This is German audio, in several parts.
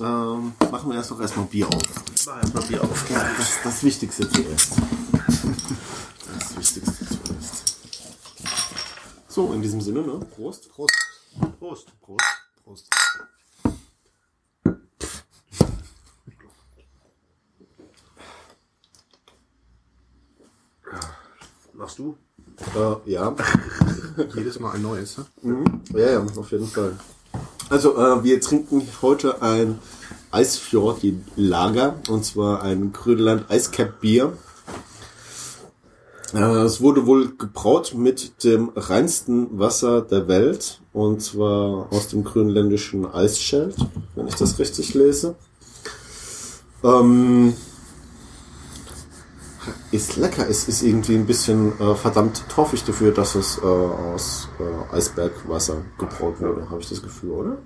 Ähm, machen wir erst noch erstmal Bier auf. Mach erstmal Bier auf. Ja, das, das Wichtigste zuerst. Das Wichtigste zuerst. So, in diesem Sinne, ne? Prost. Prost. Prost. Prost. Prost. Machst du? Äh, ja. Jedes Mal ein neues. Ne? Mhm. Ja, ja, auf jeden Fall. Also, äh, wir trinken heute ein Eisfjord Lager, und zwar ein Grönland Eiscap Bier. Äh, es wurde wohl gebraut mit dem reinsten Wasser der Welt, und zwar aus dem grönländischen Eisschild, wenn ich das richtig lese. Ähm, ist lecker. Es ist irgendwie ein bisschen äh, verdammt torfig dafür, dass es äh, aus äh, Eisbergwasser gebraut wurde, habe ich das Gefühl, oder?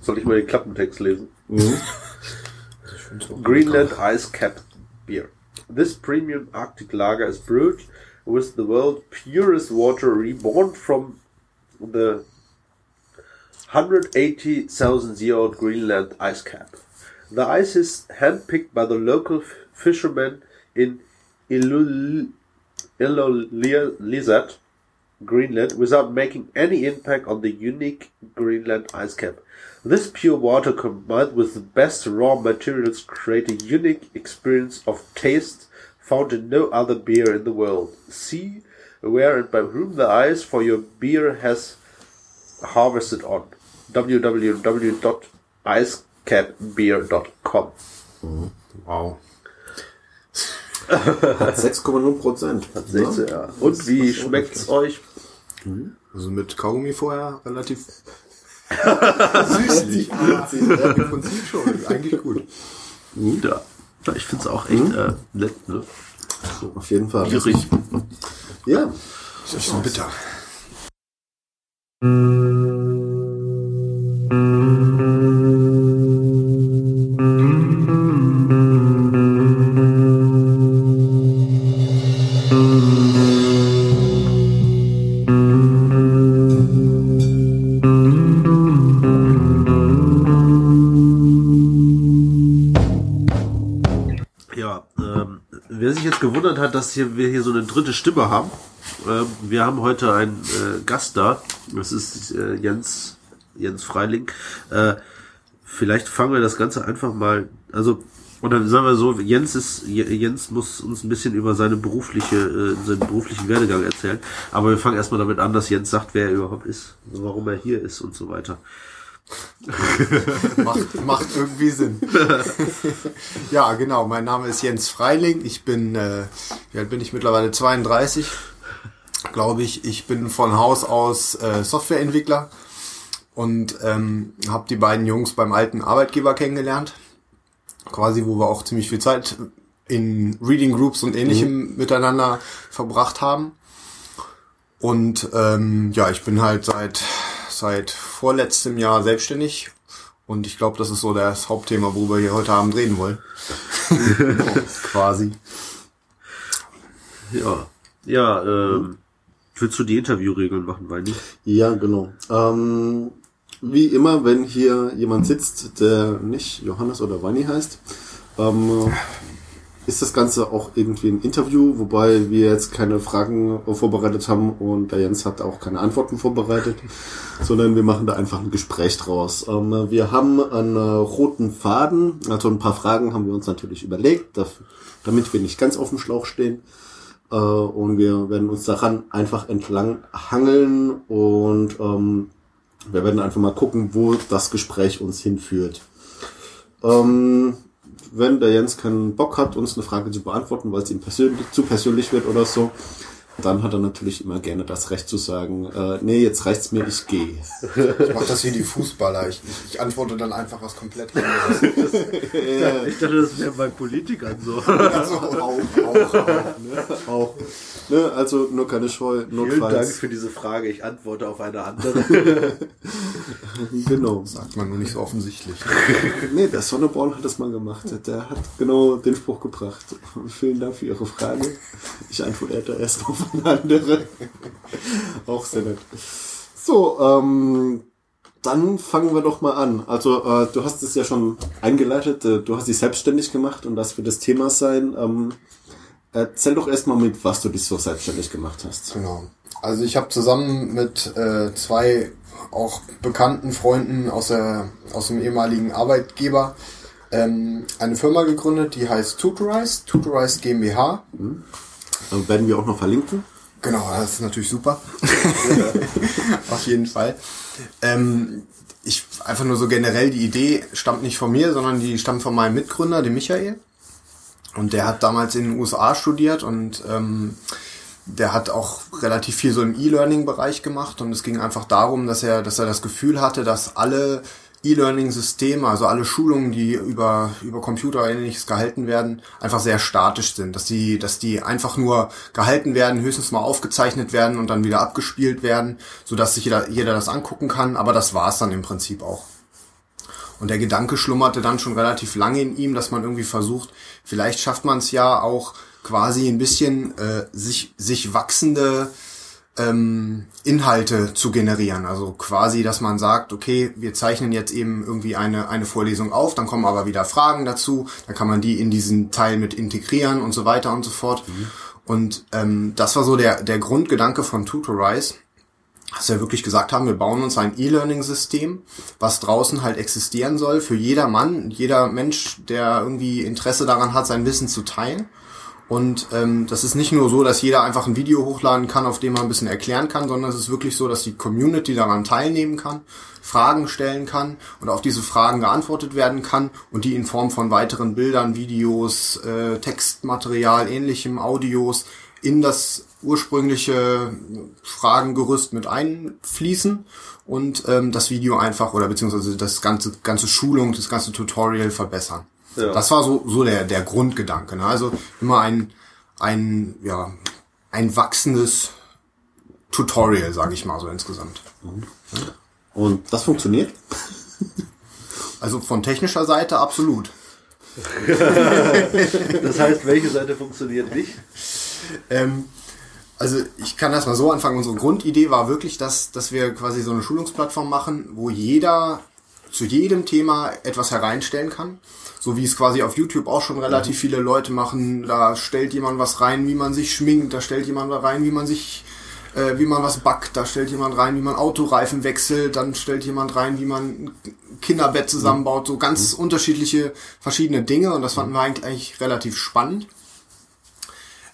Soll ich mal den Klappentext lesen? Mhm. Greenland Ice Cap Beer. This premium Arctic lager is brewed with the world's purest water reborn from the 180,000 year old Greenland ice cap. The ice is handpicked by the local fishermen in Ilul- Ilulissat, Greenland, without making any impact on the unique Greenland ice cap. This pure water combined with the best raw materials create a unique experience of taste found in no other beer in the world. See where and by whom the ice for your beer has harvested on www.icecapbeer.com. Mm-hmm. Wow. Hat 6,0 Prozent. Ihr, ja. Und wie schmeckt's euch? Also mit Kaugummi vorher relativ süßlich. Ja. Im Prinzip schon. Eigentlich gut. Ja. Ja, Ich find's auch echt äh, nett, ne? Auf jeden Fall. Gierig. Ja. Das ist schon bitter. Hier, wir hier so eine dritte Stimme haben, ähm, wir haben heute einen äh, Gast da. Das ist äh, Jens, Jens Freiling. Äh, vielleicht fangen wir das Ganze einfach mal, also, oder sagen wir so, Jens ist, Jens muss uns ein bisschen über seine berufliche, äh, seinen beruflichen Werdegang erzählen. Aber wir fangen erstmal damit an, dass Jens sagt, wer er überhaupt ist, warum er hier ist und so weiter. Macht, macht irgendwie Sinn. ja, genau. Mein Name ist Jens Freiling. Ich bin, äh, wie alt bin ich mittlerweile? 32, glaube ich. Ich bin von Haus aus äh, Softwareentwickler und ähm, habe die beiden Jungs beim alten Arbeitgeber kennengelernt. Quasi, wo wir auch ziemlich viel Zeit in Reading Groups und ähnlichem miteinander verbracht haben. Und ähm, ja, ich bin halt seit seit vorletztem Jahr selbstständig und ich glaube, das ist so das Hauptthema, worüber wir hier heute Abend reden wollen. Quasi. Ja, ja, ähm, willst du die Interviewregeln machen, weil nicht? Ja, genau. Ähm, wie immer, wenn hier jemand sitzt, der nicht Johannes oder Wanni heißt, ähm, ist das Ganze auch irgendwie ein Interview, wobei wir jetzt keine Fragen vorbereitet haben und der Jens hat auch keine Antworten vorbereitet, sondern wir machen da einfach ein Gespräch draus. Ähm, wir haben einen äh, roten Faden, also ein paar Fragen haben wir uns natürlich überlegt, damit wir nicht ganz auf dem Schlauch stehen. Äh, und wir werden uns daran einfach entlang hangeln und ähm, wir werden einfach mal gucken, wo das Gespräch uns hinführt. Ähm, wenn der Jens keinen Bock hat, uns eine Frage zu beantworten, weil es ihm persönlich, zu persönlich wird oder so, dann hat er natürlich immer gerne das Recht zu sagen, äh, nee, jetzt reicht's mir, ich gehe. Ich mache das wie die Fußballer. Ich, ich antworte dann einfach was komplett anderes. Ich dachte, das wäre bei Politikern so. Also auch, auch, auch. Auch. Ne, also nur keine Scheu, Vielen Dank notfalls. für diese Frage. Ich antworte auf eine andere. Genau. Sagt man nur nicht so offensichtlich. Nee, der Sonneborn hat das mal gemacht. Der hat genau den Spruch gebracht. Vielen Dank für Ihre Frage. Ich antworte erst auf eine andere. Auch sehr nett. So, ähm, dann fangen wir doch mal an. Also äh, du hast es ja schon eingeleitet, äh, du hast dich selbstständig gemacht und das wird das Thema sein. Ähm, erzähl doch erstmal mit, was du dich so selbstständig gemacht hast. Genau. Also ich habe zusammen mit äh, zwei auch bekannten Freunden aus, der, aus dem ehemaligen Arbeitgeber ähm, eine Firma gegründet, die heißt Tutorize, Tutorize GmbH. Mhm. Dann werden wir auch noch verlinken. Genau, das ist natürlich super. Auf jeden Fall. Ähm, ich einfach nur so generell, die Idee stammt nicht von mir, sondern die stammt von meinem Mitgründer, dem Michael. Und der hat damals in den USA studiert und ähm, der hat auch relativ viel so im E-Learning-Bereich gemacht und es ging einfach darum, dass er, dass er das Gefühl hatte, dass alle E-Learning-Systeme, also alle Schulungen, die über, über Computer ähnliches gehalten werden, einfach sehr statisch sind. Dass die, dass die einfach nur gehalten werden, höchstens mal aufgezeichnet werden und dann wieder abgespielt werden, sodass sich jeder, jeder das angucken kann, aber das war's dann im Prinzip auch. Und der Gedanke schlummerte dann schon relativ lange in ihm, dass man irgendwie versucht, vielleicht schafft man es ja auch quasi ein bisschen äh, sich, sich wachsende ähm, Inhalte zu generieren. Also quasi, dass man sagt, okay, wir zeichnen jetzt eben irgendwie eine, eine Vorlesung auf, dann kommen aber wieder Fragen dazu, dann kann man die in diesen Teil mit integrieren und so weiter und so fort. Mhm. Und ähm, das war so der, der Grundgedanke von Tutorize, dass wir wirklich gesagt haben, wir bauen uns ein E-Learning-System, was draußen halt existieren soll für jeder Mann, jeder Mensch, der irgendwie Interesse daran hat, sein Wissen zu teilen. Und ähm, das ist nicht nur so, dass jeder einfach ein Video hochladen kann, auf dem man ein bisschen erklären kann, sondern es ist wirklich so, dass die Community daran teilnehmen kann, Fragen stellen kann und auf diese Fragen geantwortet werden kann und die in Form von weiteren Bildern, Videos, äh, Textmaterial, ähnlichem, Audios in das ursprüngliche Fragengerüst mit einfließen und ähm, das Video einfach oder beziehungsweise das ganze ganze Schulung, das ganze Tutorial verbessern. Ja. Das war so, so der, der Grundgedanke. Ne? Also immer ein, ein, ja, ein wachsendes Tutorial, sage ich mal so insgesamt. Und das funktioniert? Also von technischer Seite absolut. das heißt, welche Seite funktioniert nicht? Ähm, also ich kann das mal so anfangen. Unsere Grundidee war wirklich, dass, dass wir quasi so eine Schulungsplattform machen, wo jeder zu jedem Thema etwas hereinstellen kann. So wie es quasi auf YouTube auch schon relativ mhm. viele Leute machen. Da stellt jemand was rein, wie man sich schminkt, da stellt jemand rein, wie man sich, äh, wie man was backt, da stellt jemand rein, wie man Autoreifen wechselt, dann stellt jemand rein, wie man ein Kinderbett zusammenbaut, so ganz mhm. unterschiedliche verschiedene Dinge und das fanden wir eigentlich relativ spannend.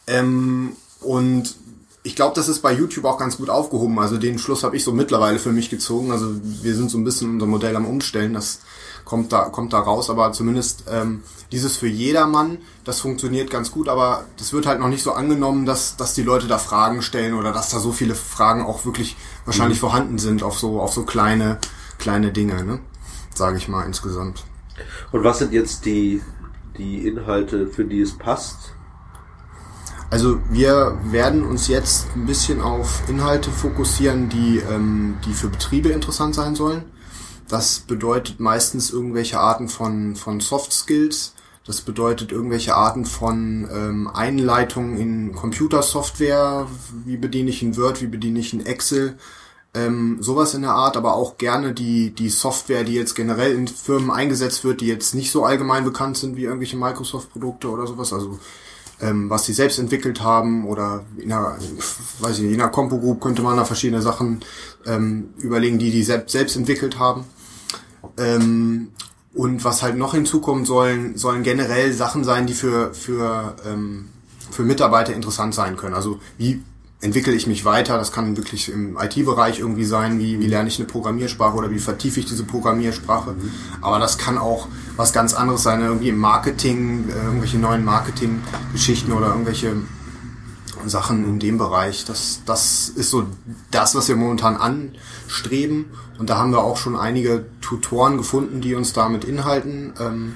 Ähm, und ich glaube, das ist bei YouTube auch ganz gut aufgehoben. Also den Schluss habe ich so mittlerweile für mich gezogen. Also wir sind so ein bisschen unser Modell am Umstellen. Das kommt da, kommt da raus. Aber zumindest ähm, dieses für jedermann, das funktioniert ganz gut. Aber das wird halt noch nicht so angenommen, dass, dass die Leute da Fragen stellen oder dass da so viele Fragen auch wirklich wahrscheinlich mhm. vorhanden sind auf so, auf so kleine, kleine Dinge, ne? Sage ich mal insgesamt. Und was sind jetzt die, die Inhalte, für die es passt? Also wir werden uns jetzt ein bisschen auf Inhalte fokussieren, die, ähm, die für Betriebe interessant sein sollen. Das bedeutet meistens irgendwelche Arten von, von Soft Skills. Das bedeutet irgendwelche Arten von ähm, Einleitungen in Computersoftware. Wie bediene ich ein Word, wie bediene ich ein Excel. Ähm, sowas in der Art, aber auch gerne die, die Software, die jetzt generell in Firmen eingesetzt wird, die jetzt nicht so allgemein bekannt sind wie irgendwelche Microsoft-Produkte oder sowas. Also ähm, was sie selbst entwickelt haben oder in einer, weiß ich in einer Compo Group könnte man da verschiedene Sachen ähm, überlegen, die die selbst, selbst entwickelt haben. Ähm, und was halt noch hinzukommen sollen, sollen generell Sachen sein, die für, für, ähm, für Mitarbeiter interessant sein können. Also wie entwickle ich mich weiter. Das kann wirklich im IT-Bereich irgendwie sein, wie, wie lerne ich eine Programmiersprache oder wie vertiefe ich diese Programmiersprache. Aber das kann auch was ganz anderes sein, irgendwie im Marketing, äh, irgendwelche neuen Marketing-Geschichten oder irgendwelche Sachen in dem Bereich. Das, das ist so das, was wir momentan anstreben. Und da haben wir auch schon einige Tutoren gefunden, die uns da mit Inhalten ähm,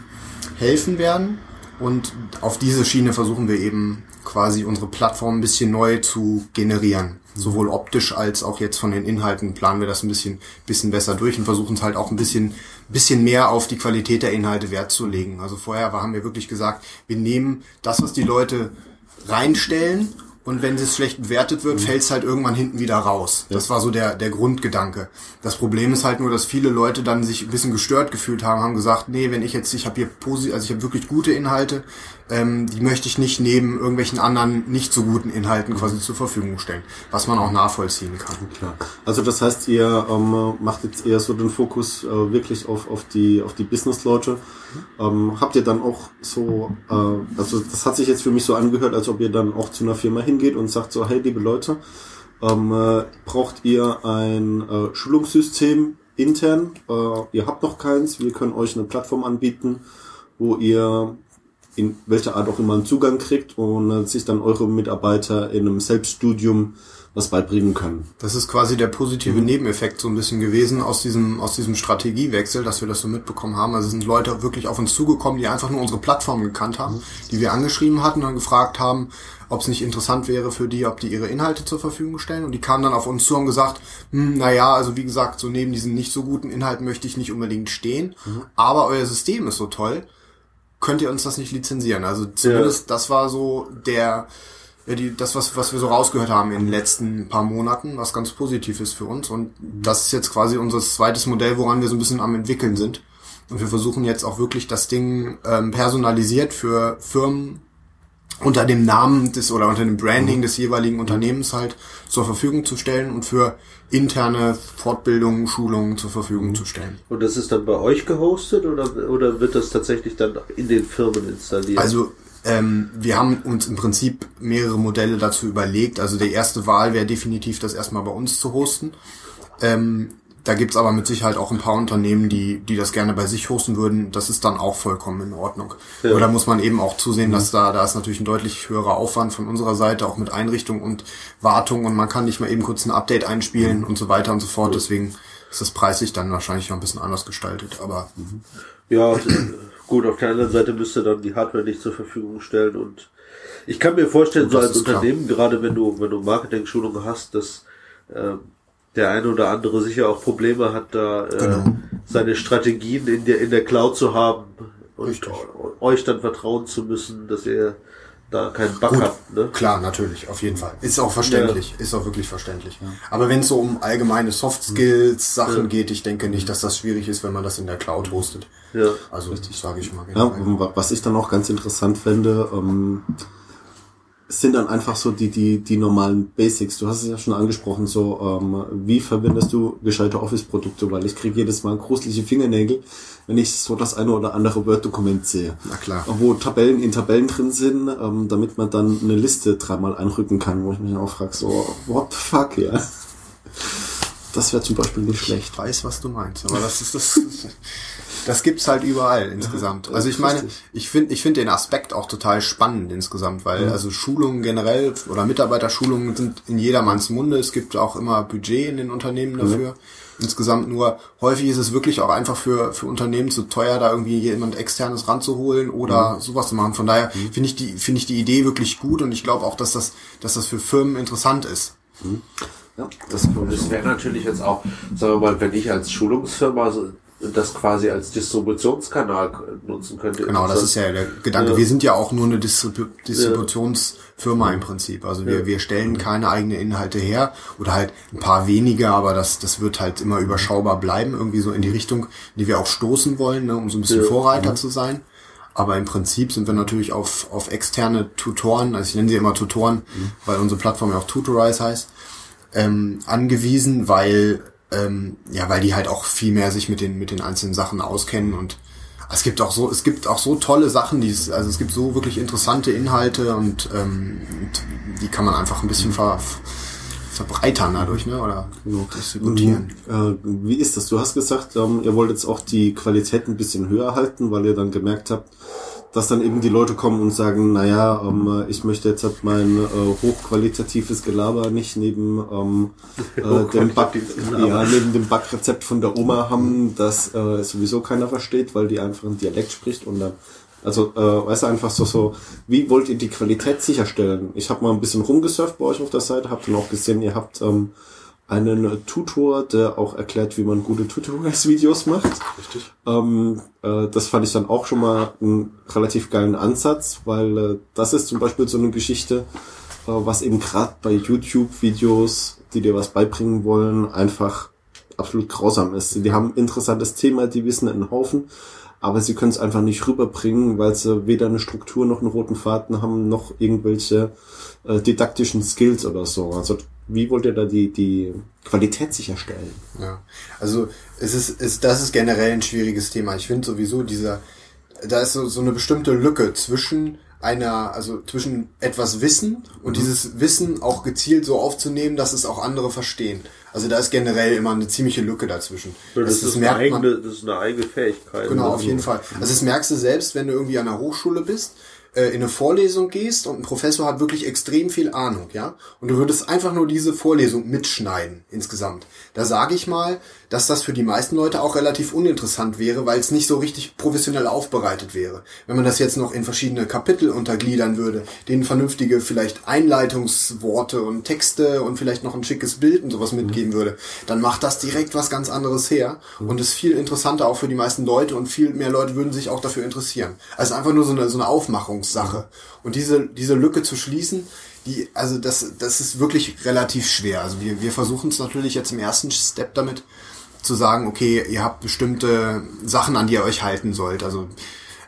helfen werden. Und auf diese Schiene versuchen wir eben quasi unsere Plattform ein bisschen neu zu generieren. Sowohl optisch als auch jetzt von den Inhalten planen wir das ein bisschen, bisschen besser durch und versuchen es halt auch ein bisschen, bisschen mehr auf die Qualität der Inhalte Wert zu legen. Also vorher haben wir wirklich gesagt, wir nehmen das, was die Leute reinstellen und wenn es schlecht bewertet wird, fällt es halt irgendwann hinten wieder raus. Das war so der, der Grundgedanke. Das Problem ist halt nur, dass viele Leute dann sich ein bisschen gestört gefühlt haben, haben gesagt, nee, wenn ich jetzt, ich habe hier posi also ich habe wirklich gute Inhalte, ähm, die möchte ich nicht neben irgendwelchen anderen nicht so guten Inhalten quasi zur Verfügung stellen, was man auch nachvollziehen kann. Klar. Also das heißt, ihr ähm, macht jetzt eher so den Fokus äh, wirklich auf, auf die auf die Business-Leute. Ähm, habt ihr dann auch so, äh, also das hat sich jetzt für mich so angehört, als ob ihr dann auch zu einer Firma hingeht und sagt so, hey liebe Leute, ähm, äh, braucht ihr ein äh, Schulungssystem intern? Äh, ihr habt noch keins, wir können euch eine Plattform anbieten, wo ihr in welcher Art auch immer einen Zugang kriegt und sich dann eure Mitarbeiter in einem Selbststudium was beibringen können. Das ist quasi der positive Nebeneffekt so ein bisschen gewesen aus diesem, aus diesem Strategiewechsel, dass wir das so mitbekommen haben. Also es sind Leute wirklich auf uns zugekommen, die einfach nur unsere Plattform gekannt haben, die wir angeschrieben hatten und gefragt haben, ob es nicht interessant wäre für die, ob die ihre Inhalte zur Verfügung stellen. Und die kamen dann auf uns zu und gesagt, hm, naja, also wie gesagt, so neben diesen nicht so guten Inhalten möchte ich nicht unbedingt stehen, aber euer System ist so toll, könnt ihr uns das nicht lizenzieren. Also zumindest das war so der, ja, die, das, was, was wir so rausgehört haben in den letzten paar Monaten, was ganz positiv ist für uns. Und das ist jetzt quasi unser zweites Modell, woran wir so ein bisschen am entwickeln sind. Und wir versuchen jetzt auch wirklich das Ding ähm, personalisiert für Firmen unter dem Namen des oder unter dem Branding des jeweiligen Unternehmens halt zur Verfügung zu stellen und für interne Fortbildungen, Schulungen zur Verfügung zu stellen. Und das ist dann bei euch gehostet oder, oder wird das tatsächlich dann in den Firmen installiert? Also ähm, wir haben uns im Prinzip mehrere Modelle dazu überlegt. Also die erste Wahl wäre definitiv, das erstmal bei uns zu hosten. Ähm, da gibt's aber mit Sicherheit auch ein paar Unternehmen, die, die das gerne bei sich hosten würden. Das ist dann auch vollkommen in Ordnung. Ja. Oder muss man eben auch zusehen, dass da, da ist natürlich ein deutlich höherer Aufwand von unserer Seite, auch mit Einrichtung und Wartung und man kann nicht mal eben kurz ein Update einspielen und so weiter und so fort. Deswegen ist das preislich dann wahrscheinlich noch ein bisschen anders gestaltet. Aber Ja, äh, gut, auf der anderen Seite müsste dann die Hardware nicht zur Verfügung stellen und ich kann mir vorstellen, so als ist klar. Unternehmen, gerade wenn du, wenn du Marketing-Schulungen hast, dass ähm, der eine oder andere sicher auch Probleme hat, da äh, Genau. seine Strategien in der, in der Cloud zu haben und Richtig. euch dann vertrauen zu müssen, dass ihr da keinen Bug Gut, habt. Ne? Klar, natürlich, auf jeden Fall. Ist auch verständlich, ist auch wirklich verständlich. Aber wenn es so um allgemeine Soft Skills Sachen Ja. geht, ich denke nicht, dass das schwierig ist, wenn man das in der Cloud hostet. Ja. Also, das sage ich mal Ja, genau. wa- was ich dann auch ganz interessant fände, ähm, sind dann einfach so die, die, die normalen Basics. Du hast es ja schon angesprochen, so ähm, wie verwendest du gescheite Office-Produkte, weil ich kriege jedes Mal gruselige Fingernägel, wenn ich so das eine oder andere Word-Dokument sehe. Na klar. Wo Tabellen in Tabellen drin sind, ähm, damit man dann eine Liste dreimal einrücken kann, wo ich mich auch frage, so, what the fuck, ja. Das wäre zum Beispiel nicht schlecht. Ich weiß, was du meinst, aber das ist das. Das gibt's halt überall insgesamt. Also ich meine, ich finde ich finde den Aspekt auch total spannend insgesamt, weil also Schulungen generell oder Mitarbeiterschulungen sind in jedermanns Munde. Es gibt auch immer Budget in den Unternehmen dafür. Insgesamt nur häufig ist es wirklich auch einfach für für Unternehmen zu teuer, da irgendwie jemand externes ranzuholen oder sowas zu machen. Von daher finde ich die finde ich die Idee wirklich gut und ich glaube auch, dass das dass das für Firmen interessant ist. Ja, das es wäre natürlich jetzt auch, sagen wir mal, wenn ich als Schulungsfirma so das quasi als Distributionskanal nutzen könnte. Genau, das ist ja der Gedanke. Ja. Wir sind ja auch nur eine Distribu Distributionsfirma im Prinzip. Also wir, Ja. wir stellen keine eigenen Inhalte her oder halt ein paar weniger, aber das, das wird halt immer überschaubar bleiben, irgendwie so in die Richtung, in die wir auch stoßen wollen, ne, um so ein bisschen Ja. Mhm. Vorreiter zu sein. Aber im Prinzip sind wir natürlich auf, auf externe Tutoren, also ich nenne sie immer Tutoren, Mhm. weil unsere Plattform ja auch Tutorize heißt, ähm, angewiesen, weil ähm, ja, weil die halt auch viel mehr sich mit den mit den einzelnen Sachen auskennen und es gibt auch so es gibt auch so tolle Sachen, die es, also es gibt so wirklich interessante Inhalte und, ähm, und die kann man einfach ein bisschen ver, verbreitern dadurch, ne, oder distributieren. Äh, wie ist das? Du hast gesagt, ähm, ihr wollt jetzt auch die Qualität ein bisschen höher halten, weil ihr dann gemerkt habt, dass dann eben die Leute kommen und sagen, naja, ähm, ich möchte jetzt halt mein äh, hochqualitatives Gelaber nicht neben ähm, äh, dem Back, ja, neben dem Backrezept von der Oma haben, das äh, sowieso keiner versteht, weil die einfach einen Dialekt spricht und dann also, äh, weißt du, einfach so, so, wie wollt ihr die Qualität sicherstellen? Ich habe mal ein bisschen rumgesurft bei euch auf der Seite, habt dann auch gesehen, ihr habt ähm, einen Tutor, der auch erklärt, wie man gute Tutorials-Videos macht. Richtig. Ähm, äh, das fand ich dann auch schon mal einen relativ geilen Ansatz, weil äh, das ist zum Beispiel so eine Geschichte, äh, was eben gerade bei YouTube-Videos, die dir was beibringen wollen, einfach absolut grausam ist. Die haben ein interessantes Thema, die wissen einen Haufen, aber sie können es einfach nicht rüberbringen, weil sie weder eine Struktur noch einen roten Faden haben, noch irgendwelche äh, didaktischen Skills oder so. Also wie wollt ihr da die, die Qualität sicherstellen? Ja, also es ist, es, das ist generell ein schwieriges Thema. Ich finde sowieso dieser, da ist so, so eine bestimmte Lücke zwischen einer, also zwischen etwas Wissen und mhm. dieses Wissen auch gezielt so aufzunehmen, dass es auch andere verstehen. Also da ist generell immer eine ziemliche Lücke dazwischen. Das, das, ist, eine eigene, man, das ist eine eigene Fähigkeit. Genau, auf jeden Fall. Also das merkst du selbst, wenn du irgendwie an der Hochschule bist äh, in eine Vorlesung gehst und ein Professor hat wirklich extrem viel Ahnung, ja, und du würdest einfach nur diese Vorlesung mitschneiden insgesamt. Da sage ich mal, dass das für die meisten Leute auch relativ uninteressant wäre, weil es nicht so richtig professionell aufbereitet wäre. Wenn man das jetzt noch in verschiedene Kapitel untergliedern würde, denen vernünftige vielleicht Einleitungsworte und Texte und vielleicht noch ein schickes Bild und sowas mitgeben würde, dann macht das direkt was ganz anderes her und ist viel interessanter auch für die meisten Leute und viel mehr Leute würden sich auch dafür interessieren. Also einfach nur so eine, so eine Aufmachungssache. Und diese, diese Lücke zu schließen, die, also das, das ist wirklich relativ schwer. Also wir, wir versuchen es natürlich jetzt im ersten Step damit zu sagen, okay, ihr habt bestimmte Sachen, an die ihr euch halten sollt. Also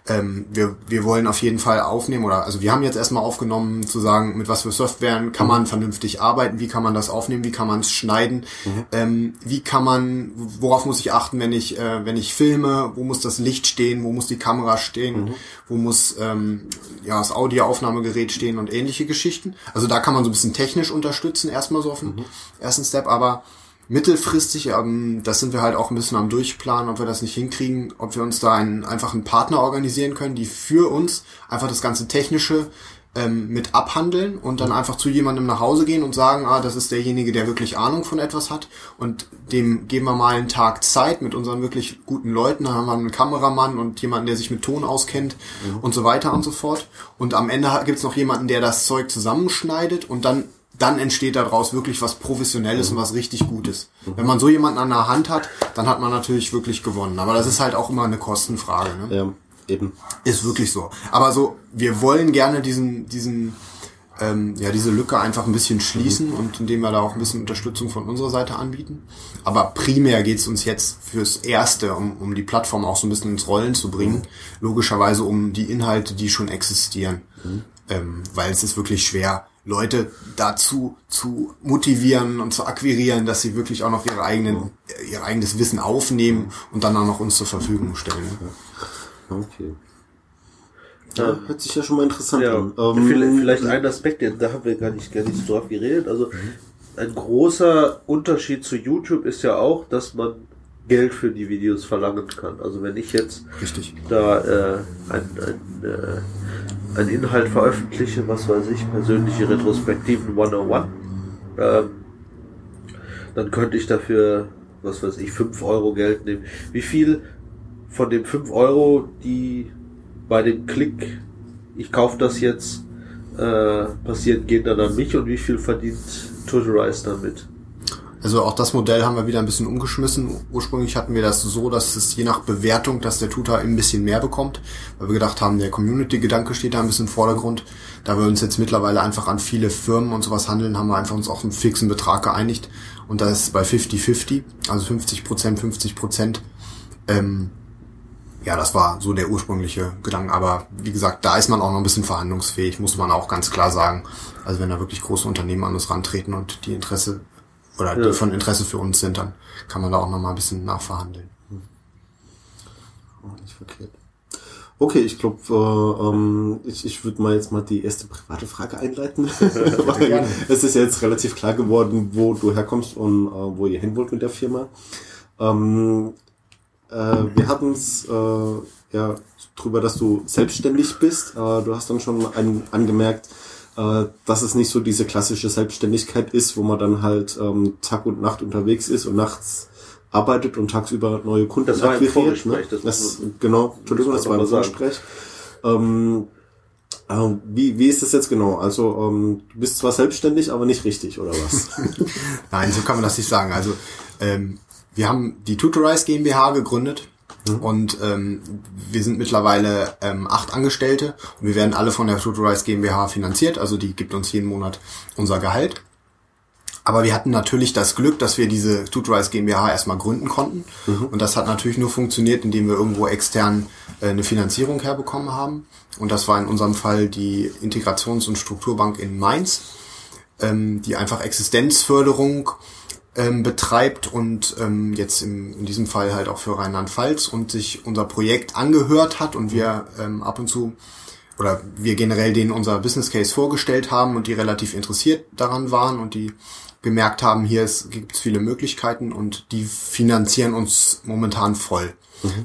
ähm, wir, wir wollen auf jeden Fall aufnehmen oder also wir haben jetzt erstmal aufgenommen zu sagen, mit was für Softwaren kann man vernünftig arbeiten, wie kann man das aufnehmen, wie kann man es schneiden, mhm. ähm, wie kann man, worauf muss ich achten, wenn ich, äh, wenn ich filme, wo muss das Licht stehen, wo muss die Kamera stehen, mhm. wo muss ähm, ja das Audioaufnahmegerät stehen und ähnliche Geschichten. Also da kann man so ein bisschen technisch unterstützen, erstmal so auf dem mhm. ersten Step, aber mittelfristig, ähm, das sind wir halt auch ein bisschen am Durchplanen, ob wir das nicht hinkriegen, ob wir uns da einen, einfach einen Partner organisieren können, die für uns einfach das ganze Technische ähm, mit abhandeln und dann einfach zu jemandem nach Hause gehen und sagen, ah, das ist derjenige, der wirklich Ahnung von etwas hat und dem geben wir mal einen Tag Zeit mit unseren wirklich guten Leuten, dann haben wir einen Kameramann und jemanden, der sich mit Ton auskennt mhm. und so weiter und so fort. Und am Ende gibt's noch jemanden, der das Zeug zusammenschneidet und dann dann entsteht daraus wirklich was Professionelles mhm. und was richtig Gutes. Mhm. Wenn man so jemanden an der Hand hat, dann hat man natürlich wirklich gewonnen. Aber das ist halt auch immer eine Kostenfrage. Ne? Ja, eben. Ist wirklich so. Aber so, wir wollen gerne diesen, diesen, ähm, ja, diese Lücke einfach ein bisschen schließen mhm. und indem wir da auch ein bisschen Unterstützung von unserer Seite anbieten. Aber primär geht es uns jetzt fürs Erste, um, um die Plattform auch so ein bisschen ins Rollen zu bringen. Logischerweise um die Inhalte, die schon existieren. Mhm. Ähm, weil es ist wirklich schwer, Leute dazu zu motivieren und zu akquirieren, dass sie wirklich auch noch ihre eigenen, ihr eigenes Wissen aufnehmen und dann auch noch uns zur Verfügung stellen. Okay. Ja, hört sich ja schon mal interessant ja. an. Ähm, vielleicht ein Aspekt, da haben wir gar nicht, gar nicht so drauf geredet. Also mhm. ein großer Unterschied zu YouTube ist ja auch, dass man Geld für die Videos verlangen kann. Also wenn ich jetzt Richtig. da äh, ein, ein äh, einen Inhalt veröffentliche, was weiß ich, persönliche Retrospektiven 101, ähm, dann könnte ich dafür, was weiß ich, 5 Euro Geld nehmen. Wie viel von den 5 Euro, die bei dem Klick, ich kaufe das jetzt, äh, passieren, gehen dann an mich und wie viel verdient Tutorize damit? Also auch das Modell haben wir wieder ein bisschen umgeschmissen. Ursprünglich hatten wir das so, dass es je nach Bewertung, dass der Tutor ein bisschen mehr bekommt, weil wir gedacht haben, der Community-Gedanke steht da ein bisschen im Vordergrund. Da wir uns jetzt mittlerweile einfach an viele Firmen und sowas handeln, haben wir einfach uns auch einen fixen Betrag geeinigt. Und das ist bei 50-50, also 50 Prozent, 50 Prozent. Ähm, ja, das war so der ursprüngliche Gedanke. Aber wie gesagt, da ist man auch noch ein bisschen verhandlungsfähig, muss man auch ganz klar sagen. Also wenn da wirklich große Unternehmen an uns rantreten und die Interesse oder ja. die von Interesse für uns sind, dann kann man da auch noch mal ein bisschen nachverhandeln. Hm. Oh, nicht verkehrt. Okay, ich glaube, äh, ähm, ich, ich würde mal jetzt mal die erste private Frage einleiten. Weil es ist ja jetzt relativ klar geworden, wo du herkommst und äh, wo ihr hin wollt mit der Firma. Ähm, äh, wir hatten es äh, ja drüber, dass du selbstständig bist. Äh, du hast dann schon ein, angemerkt, äh, dass es nicht so diese klassische Selbstständigkeit ist, wo man dann halt ähm, Tag und Nacht unterwegs ist und nachts arbeitet und tagsüber neue Kunden das akquiriert. War ne? das, das genau, Entschuldigung, das war ein Vorgespräch. Ähm, äh, wie, wie ist das jetzt genau? Also ähm, du bist zwar selbstständig, aber nicht richtig, oder was? Nein, so kann man das nicht sagen. Also ähm, wir haben die Tutorize GmbH gegründet Und ähm, wir sind mittlerweile ähm, acht Angestellte und wir werden alle von der Tutorize GmbH finanziert. Also die gibt uns jeden Monat unser Gehalt. Aber wir hatten natürlich das Glück, dass wir diese Tutorize GmbH erstmal gründen konnten. Und das hat natürlich nur funktioniert, indem wir irgendwo extern äh, eine Finanzierung herbekommen haben. Und das war in unserem Fall die Integrations- und Strukturbank in Mainz, ähm, die einfach Existenzförderung ähm, betreibt und ähm, jetzt im, in diesem Fall halt auch für Rheinland-Pfalz und sich unser Projekt angehört hat und wir ähm, ab und zu oder wir generell denen unser Business Case vorgestellt haben und die relativ interessiert daran waren und die gemerkt haben, hier gibt es viele Möglichkeiten und die finanzieren uns momentan voll.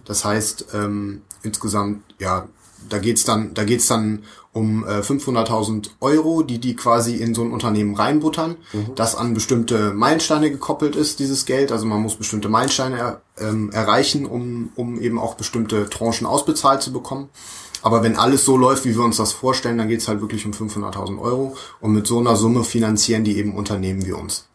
Das heißt, ähm, insgesamt, ja, da geht's dann, da geht's dann um äh, 500.000 Euro, die die quasi in so ein Unternehmen reinbuttern, das an bestimmte Meilensteine gekoppelt ist, dieses Geld. Also man muss bestimmte Meilensteine er, ähm, erreichen, um, um eben auch bestimmte Tranchen ausbezahlt zu bekommen. Aber wenn alles so läuft, wie wir uns das vorstellen, dann geht's halt wirklich um 500.000 Euro. Und mit so einer Summe finanzieren die eben Unternehmen wie uns.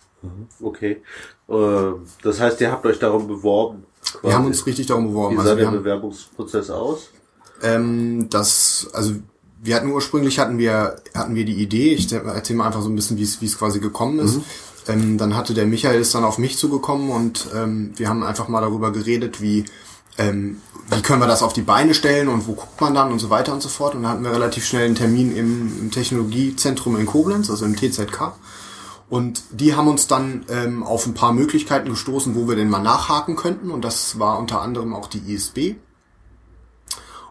Okay. Äh, das heißt, ihr habt euch darum beworben. Wir haben uns richtig darum beworben. Wie Also sah wir der haben, Bewerbungsprozess aus? Ähm, das, also wir hatten ursprünglich hatten wir hatten wir die Idee. Ich erzähle mal einfach so ein bisschen, wie es wie es quasi gekommen ist. Ähm, dann hatte der Michael ist dann auf mich zugekommen und ähm, wir haben einfach mal darüber geredet, wie ähm, wie können wir das auf die Beine stellen und wo guckt man dann und so weiter und so fort. Und dann hatten wir relativ schnell einen Termin im, im Technologiezentrum in Koblenz, also im TZK. Und die haben uns dann ähm, auf ein paar Möglichkeiten gestoßen, wo wir denn mal nachhaken könnten. Und das war unter anderem auch die ISB.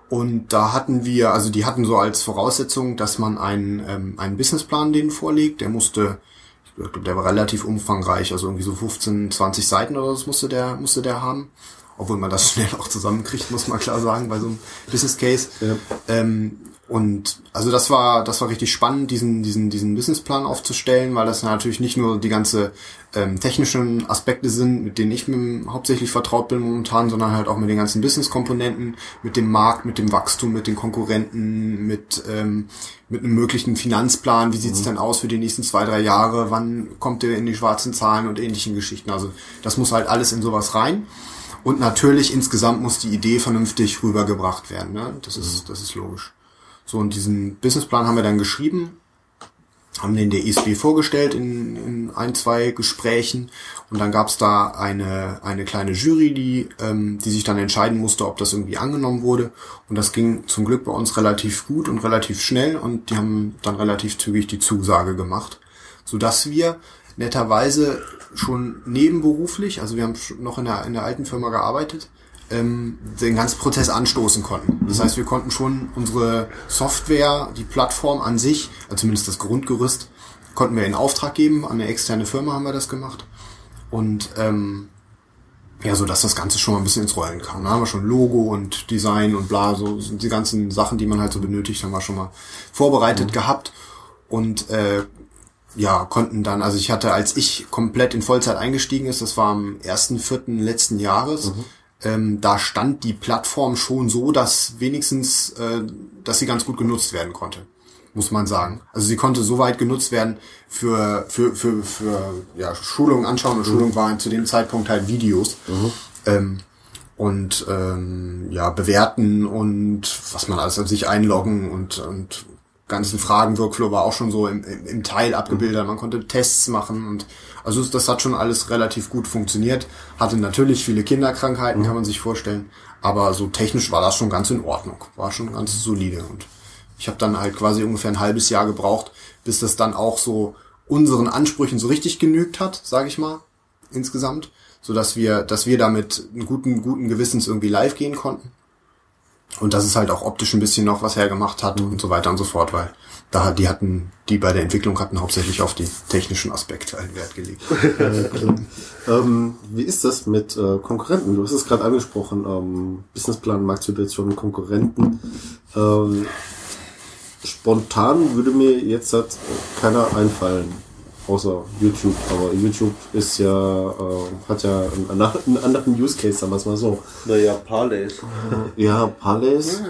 Und da hatten wir, also die hatten so als Voraussetzung, dass man einen, ähm, einen Businessplan denen vorlegt. Der musste, ich glaube, der war relativ umfangreich, also irgendwie so 15, 20 Seiten oder so musste der, musste der haben. Obwohl man das schnell auch zusammenkriegt, muss man klar sagen, bei so einem Business Case. Ja. Ähm, und also das war, das war richtig spannend, diesen, diesen, diesen Businessplan aufzustellen, weil das natürlich nicht nur die ganze ähm, technischen Aspekte sind, mit denen ich mit, hauptsächlich vertraut bin momentan, sondern halt auch mit den ganzen Business-Komponenten, mit dem Markt, mit dem Wachstum, mit den Konkurrenten, mit, ähm, mit einem möglichen Finanzplan, wie sieht's denn aus für die nächsten zwei, drei Jahre, wann kommt der in die schwarzen Zahlen und ähnlichen Geschichten. Also das muss halt alles in sowas rein. Und natürlich insgesamt muss die Idee vernünftig rübergebracht werden. Ne? Das ist, das ist logisch. So, und diesen Businessplan haben wir dann geschrieben, haben den der ISB vorgestellt in, in ein, zwei Gesprächen und dann gab's da eine, eine kleine Jury, die, ähm, die sich dann entscheiden musste, ob das irgendwie angenommen wurde. Und das ging zum Glück bei uns relativ gut und relativ schnell und die haben dann relativ zügig die Zusage gemacht, sodass wir netterweise schon nebenberuflich, also wir haben noch in der, in der alten Firma gearbeitet, ähm, den ganzen Prozess anstoßen konnten. Das heißt, wir konnten schon unsere Software, die Plattform an sich, also zumindest das Grundgerüst, konnten wir in Auftrag geben. An eine externe Firma haben wir das gemacht. Und ähm, ja, so dass das Ganze schon mal ein bisschen ins Rollen kam. Da haben wir schon Logo und Design und bla, so die ganzen Sachen, die man halt so benötigt, haben wir schon mal vorbereitet gehabt. Und äh, ja, konnten dann, also ich hatte, als ich komplett in Vollzeit eingestiegen ist, das war am 1.4. letzten Jahres, ähm, da stand die Plattform schon so, dass wenigstens, äh, dass sie ganz gut genutzt werden konnte, muss man sagen. Also sie konnte so weit genutzt werden für, für, für, für ja, Schulungen anschauen und Schulung waren zu dem Zeitpunkt halt Videos. Ähm, und ähm, ja, bewerten und was man alles an sich einloggen und, und ganzen Fragen-Workflow war auch schon so im, im, Teil abgebildet. Man konnte Tests machen und also das hat schon alles relativ gut funktioniert. Hatte natürlich viele Kinderkrankheiten, kann man sich vorstellen. Aber so technisch war das schon ganz in Ordnung. War schon ganz solide. Und ich habe dann halt quasi ungefähr ein halbes Jahr gebraucht, bis das dann auch so unseren Ansprüchen so richtig genügt hat, sage ich mal, insgesamt. So dass wir, dass wir damit einen guten, guten Gewissens irgendwie live gehen konnten. Und dass es halt auch optisch ein bisschen noch was hergemacht hat und so weiter und so fort, weil da die hatten, die bei der Entwicklung hatten hauptsächlich auf die technischen Aspekte halt Wert gelegt. Ähm, wie ist das mit äh, Konkurrenten? Du hast es gerade angesprochen, ähm, Businessplan, Marktsituation, Konkurrenten. Ähm, spontan würde mir jetzt halt keiner einfallen, außer YouTube. Aber YouTube ist ja, äh, hat ja einen, anderen- einen anderen Use Case, sagen wir es mal so. Naja, Parlays. Ja, Parlays.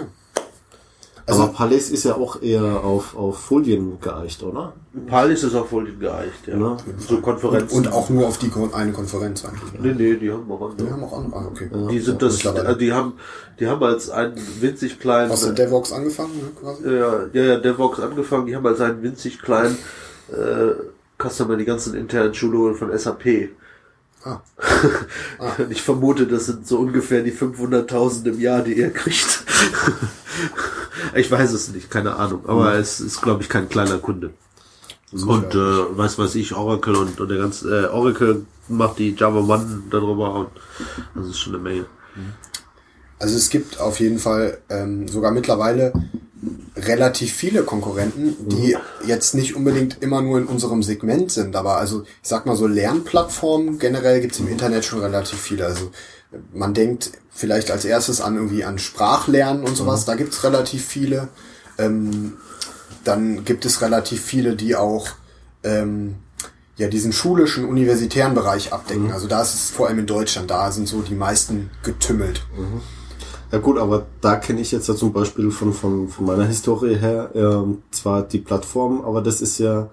Also Aber Palais ist ja auch eher auf, auf Folien geeicht, oder? Palais ist auf Folien geeicht, ja. ja. So Konferenzen. Und, und, auch nur auf die eine Konferenz eigentlich. Ne? Nee, nee, die haben auch andere. Die haben auch andere, ah, okay. Ja, die sind das, die haben, die haben als einen winzig kleinen. Hast du DevOps angefangen, ne, quasi? Ja, ja, ja, DevOps angefangen, die haben als einen winzig kleinen, äh, Customer die ganzen internen Schulungen von SAP. Ah. ah. ich vermute, das sind so ungefähr die 500.000 im Jahr, die ihr kriegt. ich weiß es nicht, keine Ahnung. Aber mhm. es ist, glaube ich, kein kleiner Kunde. Und äh, weiß was ich, Oracle und, und der ganze äh, Oracle macht die Java One darüber und das ist schon eine Menge. Also es gibt auf jeden Fall ähm, sogar mittlerweile relativ viele Konkurrenten, die mhm. jetzt nicht unbedingt immer nur in unserem Segment sind, aber also ich sag mal so Lernplattformen generell gibt's im Internet schon relativ viele. Also man denkt vielleicht als erstes an irgendwie an Sprachlernen und sowas, mhm. da gibt's relativ viele. Ähm, dann gibt es relativ viele, die auch ähm, ja diesen schulischen, universitären Bereich abdecken. Mhm. Also da ist es vor allem in Deutschland, da sind so die meisten getümmelt. Mhm. Ja gut, aber da kenne ich jetzt ja zum Beispiel von, von, von meiner Historie her ähm, zwar die Plattform, aber das ist ja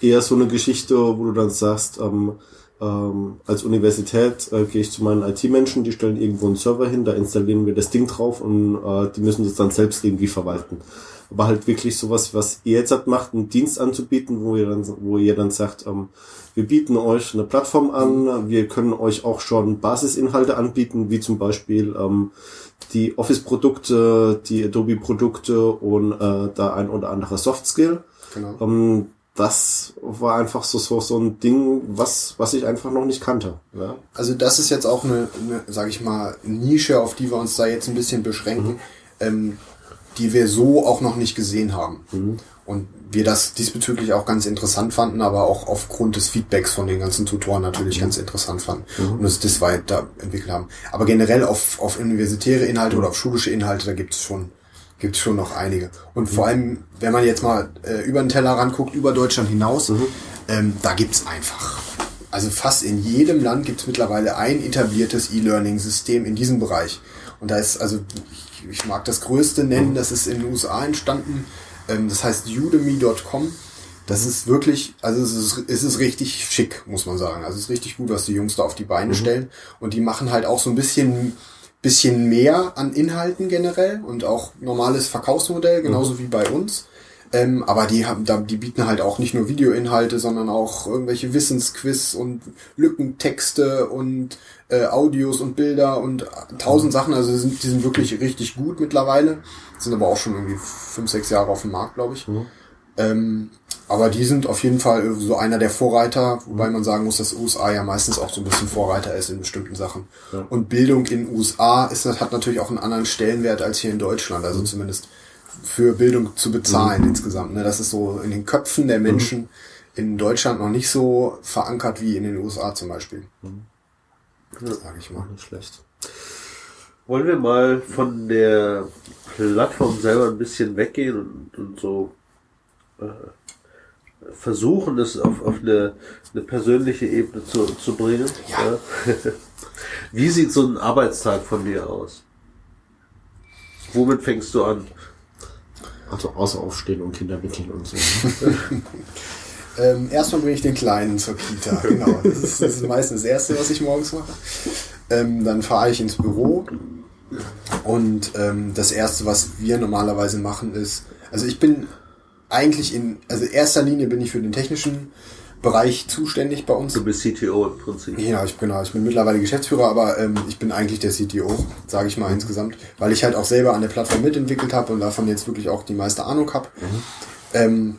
eher so eine Geschichte, wo du dann sagst, ähm, ähm, als Universität äh, gehe ich zu meinen IT-Menschen, die stellen irgendwo einen Server hin, da installieren wir das Ding drauf und äh, die müssen das dann selbst irgendwie verwalten. Aber halt wirklich sowas, was ihr jetzt habt, macht, einen Dienst anzubieten, wo ihr dann, wo ihr dann sagt, ähm, wir bieten euch eine Plattform an, wir können euch auch schon Basisinhalte anbieten, wie zum Beispiel ähm, die Office-Produkte, die Adobe-Produkte und äh, da ein oder andere Soft-Skill. Genau. Ähm, das war einfach so, so, so ein Ding, was, was ich einfach noch nicht kannte. Ja? Also das ist jetzt auch eine, eine sage ich mal, Nische, auf die wir uns da jetzt ein bisschen beschränken, mhm. ähm, die wir so auch noch nicht gesehen haben. Mhm. Und wir das diesbezüglich auch ganz interessant fanden, aber auch aufgrund des Feedbacks von den ganzen Tutoren natürlich mhm. ganz interessant fanden mhm. und uns das weiterentwickelt haben. Aber generell auf, auf universitäre Inhalte oder auf schulische Inhalte, da gibt es schon, gibt's schon noch einige. Und mhm. vor allem, wenn man jetzt mal äh, über den Teller ranguckt, über Deutschland hinaus, mhm. ähm, da gibt's einfach. Also fast in jedem Land gibt's mittlerweile ein etabliertes E-Learning-System in diesem Bereich. Und da ist, also ich, ich mag das größte nennen, mhm. das ist in den USA entstanden ähm, das heißt udemy.com. Das ist wirklich, also es ist, es ist richtig schick, muss man sagen. Also es ist richtig gut, was die Jungs da auf die Beine mhm. stellen. Und die machen halt auch so ein bisschen, bisschen mehr an Inhalten generell und auch normales Verkaufsmodell, genauso mhm. wie bei uns. Ähm, aber die haben, die bieten halt auch nicht nur Videoinhalte, sondern auch irgendwelche Wissensquiz und Lückentexte und äh, Audios und Bilder und tausend Sachen. Also die sind, die sind wirklich richtig gut mittlerweile. Sind aber auch schon irgendwie fünf, sechs Jahre auf dem Markt, glaube ich. Mhm. Ähm, aber die sind auf jeden Fall so einer der Vorreiter, wobei man sagen muss, dass USA ja meistens auch so ein bisschen Vorreiter ist in bestimmten Sachen. Ja. Und Bildung in USA ist, hat natürlich auch einen anderen Stellenwert als hier in Deutschland. Also mhm. zumindest für Bildung zu bezahlen mhm. insgesamt. Ne? Das ist so in den Köpfen der Menschen mhm. in Deutschland noch nicht so verankert wie in den USA zum Beispiel. Mhm. Das sage ich mal. Nicht schlecht. Wollen wir mal von der Plattform selber ein bisschen weggehen und, und so versuchen, es auf, auf eine, eine persönliche Ebene zu, zu bringen? Ja. Wie sieht so ein Arbeitstag von dir aus? Womit fängst du an? Also außer aufstehen und Kinder wickeln und so. ähm, erstmal bringe ich den Kleinen zur Kita. Genau. Das ist, das ist meistens das Erste, was ich morgens mache. Ähm, dann fahre ich ins Büro. Und ähm, das Erste, was wir normalerweise machen, ist, also ich bin eigentlich in, also erster Linie bin ich für den technischen Bereich zuständig bei uns. Du bist CTO im Prinzip. Ja, ich bin, genau, ich bin mittlerweile Geschäftsführer, aber ähm, ich bin eigentlich der CTO, sage ich mal insgesamt, weil ich halt auch selber an der Plattform mitentwickelt habe und davon jetzt wirklich auch die meiste Ahnung habe. Mhm. Ähm,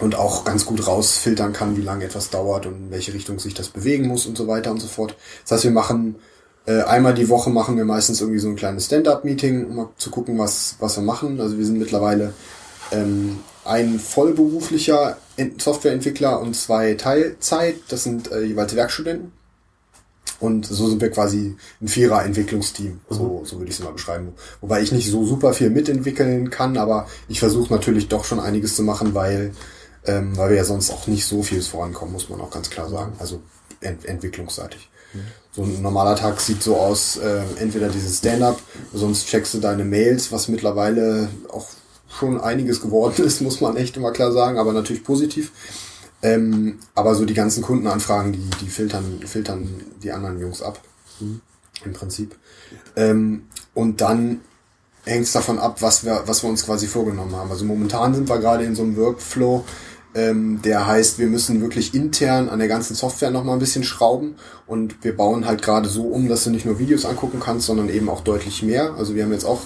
und auch ganz gut rausfiltern kann, wie lange etwas dauert und in welche Richtung sich das bewegen muss und so weiter und so fort. Das heißt, wir machen äh, einmal die Woche machen wir meistens irgendwie so ein kleines Stand-up-Meeting, um mal zu gucken, was, was wir machen. Also wir sind mittlerweile ähm, ein vollberuflicher Softwareentwickler und zwei Teilzeit. Das sind äh, jeweils Werkstudenten. Und so sind wir quasi ein Vierer-Entwicklungsteam, so, mhm. so würde ich es mal beschreiben. Wobei ich nicht so super viel mitentwickeln kann, aber ich versuche natürlich doch schon einiges zu machen, weil, ähm, weil wir ja sonst auch nicht so viel vorankommen, muss man auch ganz klar sagen. Also ent entwicklungsseitig. Mhm. So ein normaler Tag sieht so aus, äh, entweder dieses Stand-up, sonst checkst du deine Mails, was mittlerweile auch schon einiges geworden ist, muss man echt immer klar sagen, aber natürlich positiv. Ähm, aber so die ganzen Kundenanfragen, die, die filtern, filtern die anderen Jungs ab. Mhm. Im Prinzip. Ähm, und dann hängt es davon ab, was wir, was wir uns quasi vorgenommen haben. Also momentan sind wir gerade in so einem Workflow, ähm, der heißt, wir müssen wirklich intern an der ganzen Software nochmal ein bisschen schrauben und wir bauen halt gerade so um, dass du nicht nur Videos angucken kannst, sondern eben auch deutlich mehr. Also wir haben jetzt auch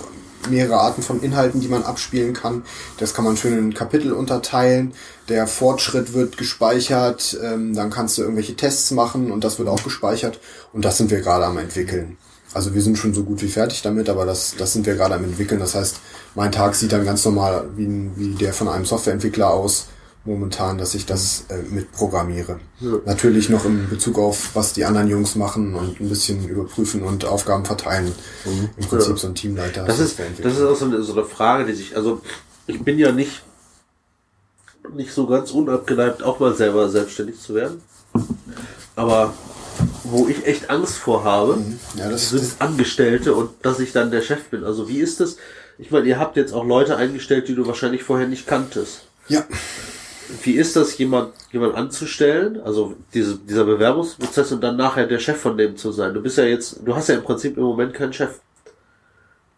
mehrere Arten von Inhalten, die man abspielen kann. Das kann man schön in Kapitel unterteilen. Der Fortschritt wird gespeichert, ähm, dann kannst du irgendwelche Tests machen und das wird auch gespeichert und das sind wir gerade am entwickeln. Also wir sind schon so gut wie fertig damit, aber das, das sind wir gerade am entwickeln. Das heißt, mein Tag sieht dann ganz normal wie, wie der von einem Softwareentwickler aus momentan, dass ich das äh, mitprogrammiere. Ja. Natürlich noch in Bezug auf, was die anderen Jungs machen und ein bisschen überprüfen und Aufgaben verteilen. Mhm. Im Prinzip ja. so ein Teamleiter. Das ist, das ist auch so eine, so eine Frage, die sich, also ich bin ja nicht, nicht so ganz unabgeneigt, auch mal selber selbstständig zu werden. Aber wo ich echt Angst vor habe, mhm. ja, das sind das Angestellte und dass ich dann der Chef bin. Also wie ist das? Ich meine, ihr habt jetzt auch Leute eingestellt, die du wahrscheinlich vorher nicht kanntest. Ja. Wie ist das, jemand, jemand anzustellen? Also diese, dieser Bewerbungsprozess und dann nachher der Chef von dem zu sein. Du bist ja jetzt, du hast ja im Prinzip im Moment keinen Chef.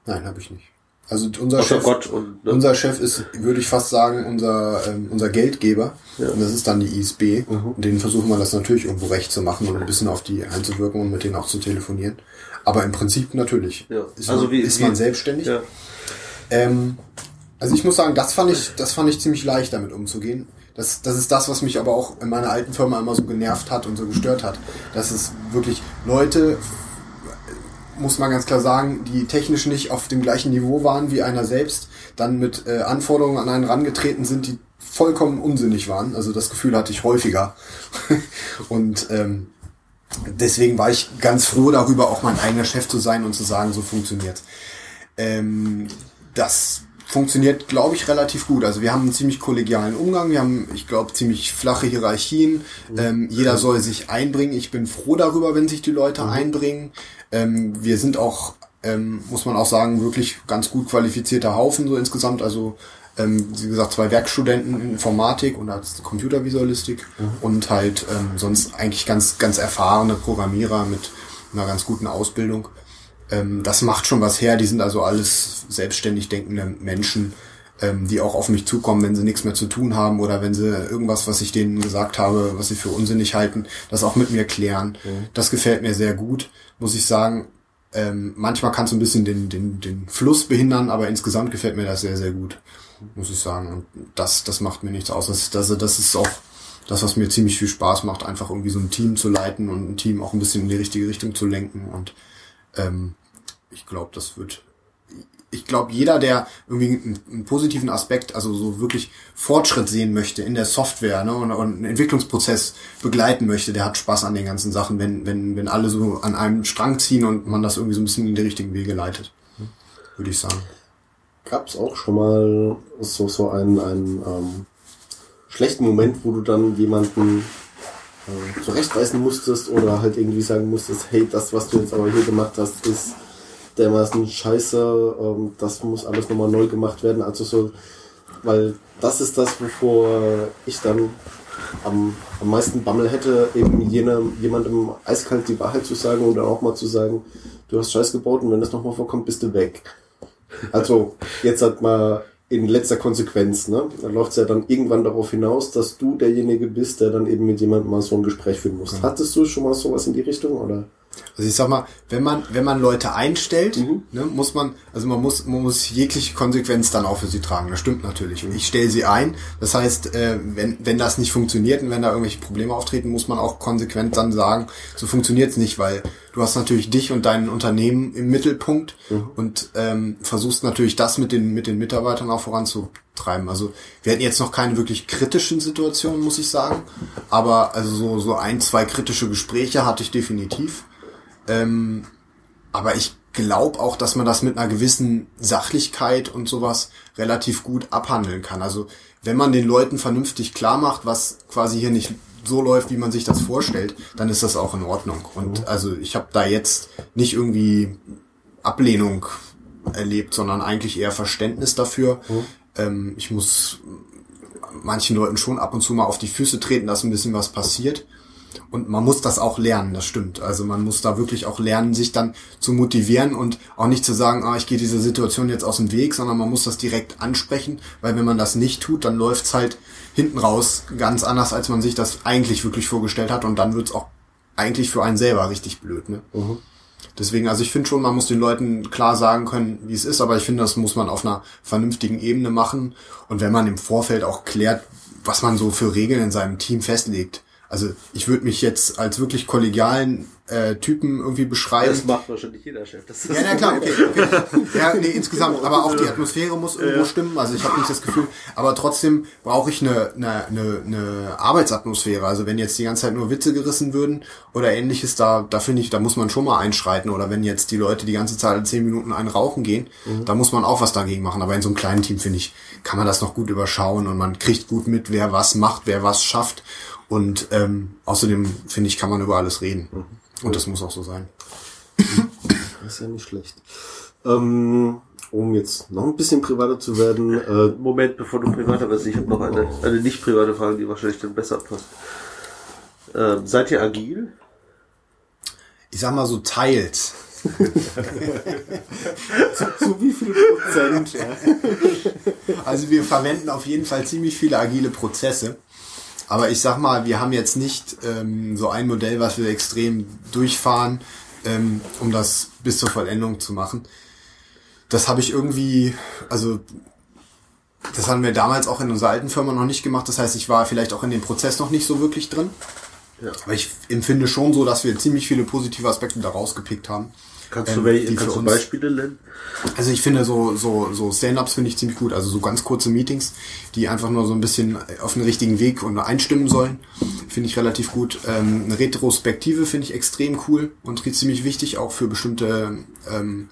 Nein, habe ich nicht. Also unser Chef, und, ne? unser Chef ist, würde ich fast sagen, unser ähm, unser Geldgeber. Ja. Und das ist dann die ISB. Mhm. Und denen versuchen wir das natürlich irgendwo recht zu machen und ein bisschen auf die einzuwirken und mit denen auch zu telefonieren. Aber im Prinzip natürlich. Ja. Ist, also man, wie, ist man selbstständig. Ja. Ähm, also ich muss sagen, das fand ich, das fand ich ziemlich leicht, damit umzugehen. Das, das ist das, was mich aber auch in meiner alten Firma immer so genervt hat und so gestört hat. Dass es wirklich Leute, muss man ganz klar sagen, die technisch nicht auf dem gleichen Niveau waren wie einer selbst, dann mit äh, Anforderungen an einen rangetreten sind, die vollkommen unsinnig waren. Also das Gefühl hatte ich häufiger. und ähm, deswegen war ich ganz froh darüber, auch mein eigener Chef zu sein und zu sagen, so funktioniert. Ähm, das funktioniert, glaube ich, relativ gut. Also wir haben einen ziemlich kollegialen Umgang, wir haben, ich glaube, ziemlich flache Hierarchien. Mhm. Ähm, jeder soll sich einbringen. Ich bin froh darüber, wenn sich die Leute mhm. einbringen. Ähm, wir sind auch, ähm, muss man auch sagen, wirklich ganz gut qualifizierter Haufen so insgesamt. Also ähm, wie gesagt, zwei Werkstudenten in Informatik und als Computervisualistik mhm. und halt ähm, sonst eigentlich ganz, ganz erfahrene Programmierer mit einer ganz guten Ausbildung ähm, das macht schon was her. Die sind also alles selbstständig denkende Menschen, ähm, die auch auf mich zukommen, wenn sie nichts mehr zu tun haben oder wenn sie irgendwas, was ich denen gesagt habe, was sie für unsinnig halten, das auch mit mir klären. Mhm. Das gefällt mir sehr gut, muss ich sagen. Ähm, manchmal kann es ein bisschen den, den, den Fluss behindern, aber insgesamt gefällt mir das sehr, sehr gut, muss ich sagen. Und das, das macht mir nichts aus. Das, das, das ist auch das, was mir ziemlich viel Spaß macht, einfach irgendwie so ein Team zu leiten und ein Team auch ein bisschen in die richtige Richtung zu lenken. Und ähm, ich glaube, das wird. Ich glaube, jeder, der irgendwie einen, einen, positiven Aspekt, also so wirklich Fortschritt sehen möchte in der Software ne, und, und einen Entwicklungsprozess begleiten möchte, der hat Spaß an den ganzen Sachen, wenn, wenn, wenn alle so an einem Strang ziehen und man das irgendwie so ein bisschen in die richtigen Wege leitet. Würde ich sagen. Gab es auch schon mal so, so einen, einen ähm, schlechten Moment, wo du dann jemanden äh, zurechtweisen musstest oder halt irgendwie sagen musstest, hey, das, was du jetzt aber hier gemacht hast, ist dermaßen scheiße, ähm, das muss alles nochmal neu gemacht werden. Also so, weil das ist das, wovor ich dann am, am meisten Bammel hätte, eben jene, jemandem eiskalt die Wahrheit zu sagen und dann auch mal zu sagen, du hast Scheiß gebaut und wenn das nochmal vorkommt, bist du weg. Also jetzt hat mal in letzter Konsequenz, ne? Da läuft es ja dann irgendwann darauf hinaus, dass du derjenige bist, der dann eben mit jemandem mal so ein Gespräch führen muss. Mhm. Hattest du schon mal sowas in die Richtung, oder? Also ich sag mal, wenn man, wenn man Leute einstellt, mhm. ne, muss man, also man muss, man muss jegliche Konsequenz dann auch für sie tragen. Das stimmt natürlich. Mhm. Ich stelle sie ein. Das heißt, äh, wenn, wenn das nicht funktioniert und wenn da irgendwelche Probleme auftreten, muss man auch konsequent dann sagen, so funktioniert's nicht, weil du hast natürlich dich und dein Unternehmen im Mittelpunkt mhm. und ähm, versuchst natürlich das mit den, mit den Mitarbeitern auch voranzutreiben. Also wir hatten jetzt noch keine wirklich kritischen Situationen, muss ich sagen. Aber also so, so ein, zwei kritische Gespräche hatte ich definitiv. Ähm, aber ich glaube auch, dass man das mit einer gewissen Sachlichkeit und sowas relativ gut abhandeln kann. Also wenn man den Leuten vernünftig klar macht, was quasi hier nicht so läuft, wie man sich das vorstellt, dann ist das auch in Ordnung. Und mhm. also ich habe da jetzt nicht irgendwie Ablehnung erlebt, sondern eigentlich eher Verständnis dafür. Mhm. Ähm, ich muss manchen Leuten schon ab und zu mal auf die Füße treten, dass ein bisschen was passiert. Und man muss das auch lernen, das stimmt. Also man muss da wirklich auch lernen, sich dann zu motivieren und auch nicht zu sagen, ah, ich gehe diese Situation jetzt aus dem Weg, sondern man muss das direkt ansprechen, weil wenn man das nicht tut, dann läuft's halt hinten raus ganz anders, als man sich das eigentlich wirklich vorgestellt hat und dann wird's auch eigentlich für einen selber richtig blöd. Ne? Mhm. Deswegen, also ich finde schon, man muss den Leuten klar sagen können, wie es ist, aber ich finde, das muss man auf einer vernünftigen Ebene machen. Und wenn man im Vorfeld auch klärt, was man so für Regeln in seinem Team festlegt. Also ich würde mich jetzt als wirklich kollegialen äh, Typen irgendwie beschreiben. Das macht wahrscheinlich jeder Chef. Ja, na klar, okay, okay. Ja, nee, insgesamt. Aber auch die Atmosphäre muss irgendwo stimmen. Also ich habe nicht das Gefühl. Aber trotzdem brauche ich eine, eine, eine, eine Arbeitsatmosphäre. Also wenn jetzt die ganze Zeit nur Witze gerissen würden oder ähnliches, da, da finde ich, da muss man schon mal einschreiten. Oder wenn jetzt die Leute die ganze Zeit in zehn Minuten einen rauchen gehen, da muss man auch was dagegen machen. Aber in so einem kleinen Team, finde ich, kann man das noch gut überschauen und man kriegt gut mit, wer was macht, wer was schafft. Und ähm, außerdem, finde ich, kann man über alles reden. Und das muss auch so sein. Das ist ja nicht schlecht. Ähm, um jetzt noch ein bisschen privater zu werden, äh, Moment, bevor du privater wirst, ich habe noch eine, eine nicht private Frage, die wahrscheinlich dann besser passt. Ähm, seid ihr agil? Ich sag mal so teils. zu wie viel Prozent? Ja? Also wir verwenden auf jeden Fall ziemlich viele agile Prozesse. Aber ich sag mal, wir haben jetzt nicht ähm, so ein Modell, was wir extrem durchfahren, ähm, um das bis zur Vollendung zu machen. Das habe ich irgendwie, also das haben wir damals auch in unserer alten Firma noch nicht gemacht. Das heißt, ich war vielleicht auch in dem Prozess noch nicht so wirklich drin. Ja. Aber ich empfinde schon so, dass wir ziemlich viele positive Aspekte da rausgepickt haben. Kannst Ähm, du, welche, kannst du Beispiele nennen? Also ich finde so, so, so Stand-ups finde ich ziemlich gut. Also so ganz kurze Meetings, die einfach nur so ein bisschen auf den richtigen Weg und einstimmen sollen, finde ich relativ gut. Ähm, eine Retrospektive finde ich extrem cool und ziemlich wichtig, auch für bestimmte ähm,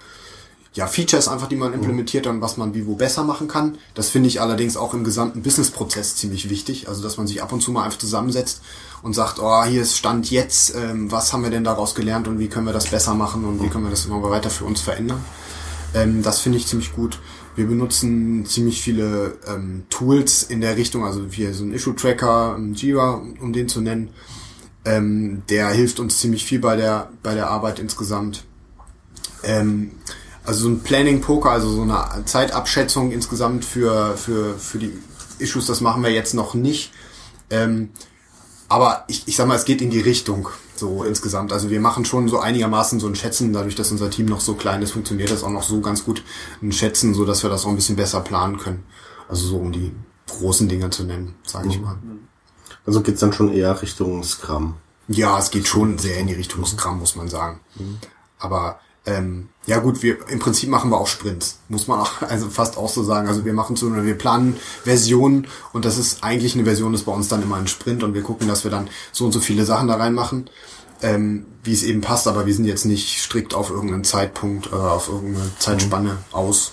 ja, Features einfach, die man implementiert und was man wie wo besser machen kann. Das finde ich allerdings auch im gesamten Business-Prozess ziemlich wichtig. Also, dass man sich ab und zu mal einfach zusammensetzt und sagt, oh, hier ist Stand jetzt, ähm, was haben wir denn daraus gelernt und wie können wir das besser machen und wie können wir das immer weiter für uns verändern. Ähm, das finde ich ziemlich gut. Wir benutzen ziemlich viele ähm, Tools in der Richtung, also wie so ein Issue-Tracker, ein Jira, um den zu nennen. Ähm, der hilft uns ziemlich viel bei der, bei der Arbeit insgesamt. Ähm, also so ein Planning Poker, also so eine Zeitabschätzung insgesamt für, für, für die Issues, das machen wir jetzt noch nicht. Ähm, aber ich, ich sag mal, es geht in die Richtung, so insgesamt. Also wir machen schon so einigermaßen so ein Schätzen, dadurch, dass unser Team noch so klein ist, funktioniert das auch noch so ganz gut, ein Schätzen, so dass wir das auch ein bisschen besser planen können. Also so um die großen Dinge zu nennen, sage ich mal. Also geht's dann schon eher Richtung Scrum. Ja, es geht schon sehr in die Richtung Scrum, muss man sagen. Aber ähm, ja gut, wir im Prinzip machen wir auch Sprints, muss man auch, also fast auch so sagen. Also wir machen so, wir planen Versionen und das ist eigentlich eine Version, ist bei uns dann immer ein Sprint und wir gucken, dass wir dann so und so viele Sachen da reinmachen, ähm, wie es eben passt. Aber wir sind jetzt nicht strikt auf irgendeinen Zeitpunkt oder auf irgendeine Zeitspanne aus,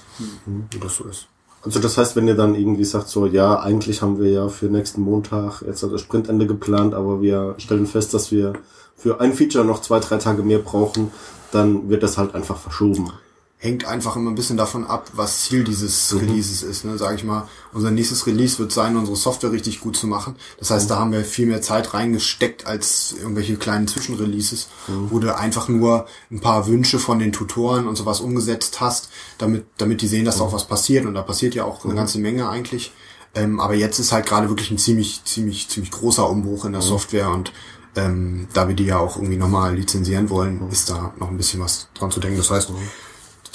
wie das so ist. Also das heißt, wenn ihr dann irgendwie sagt, so, ja, eigentlich haben wir ja für nächsten Montag jetzt das Sprintende geplant, aber wir stellen fest, dass wir für ein Feature noch zwei, drei Tage mehr brauchen, dann wird das halt einfach verschoben. hängt einfach immer ein bisschen davon ab, was Ziel dieses Releases ist. Ne? Sage ich mal, unser nächstes Release wird sein, unsere Software richtig gut zu machen. Das heißt, da haben wir viel mehr Zeit reingesteckt als irgendwelche kleinen Zwischenreleases, wo du einfach nur ein paar Wünsche von den Tutoren und sowas umgesetzt hast, damit, damit die sehen, dass auch was passiert. Und da passiert ja auch eine ganze Menge eigentlich. Ähm, aber jetzt ist halt gerade wirklich ein ziemlich, ziemlich, ziemlich großer Umbruch in der Software und ähm, da wir die ja auch irgendwie nochmal lizenzieren wollen, ist da noch ein bisschen was dran zu denken. Das heißt,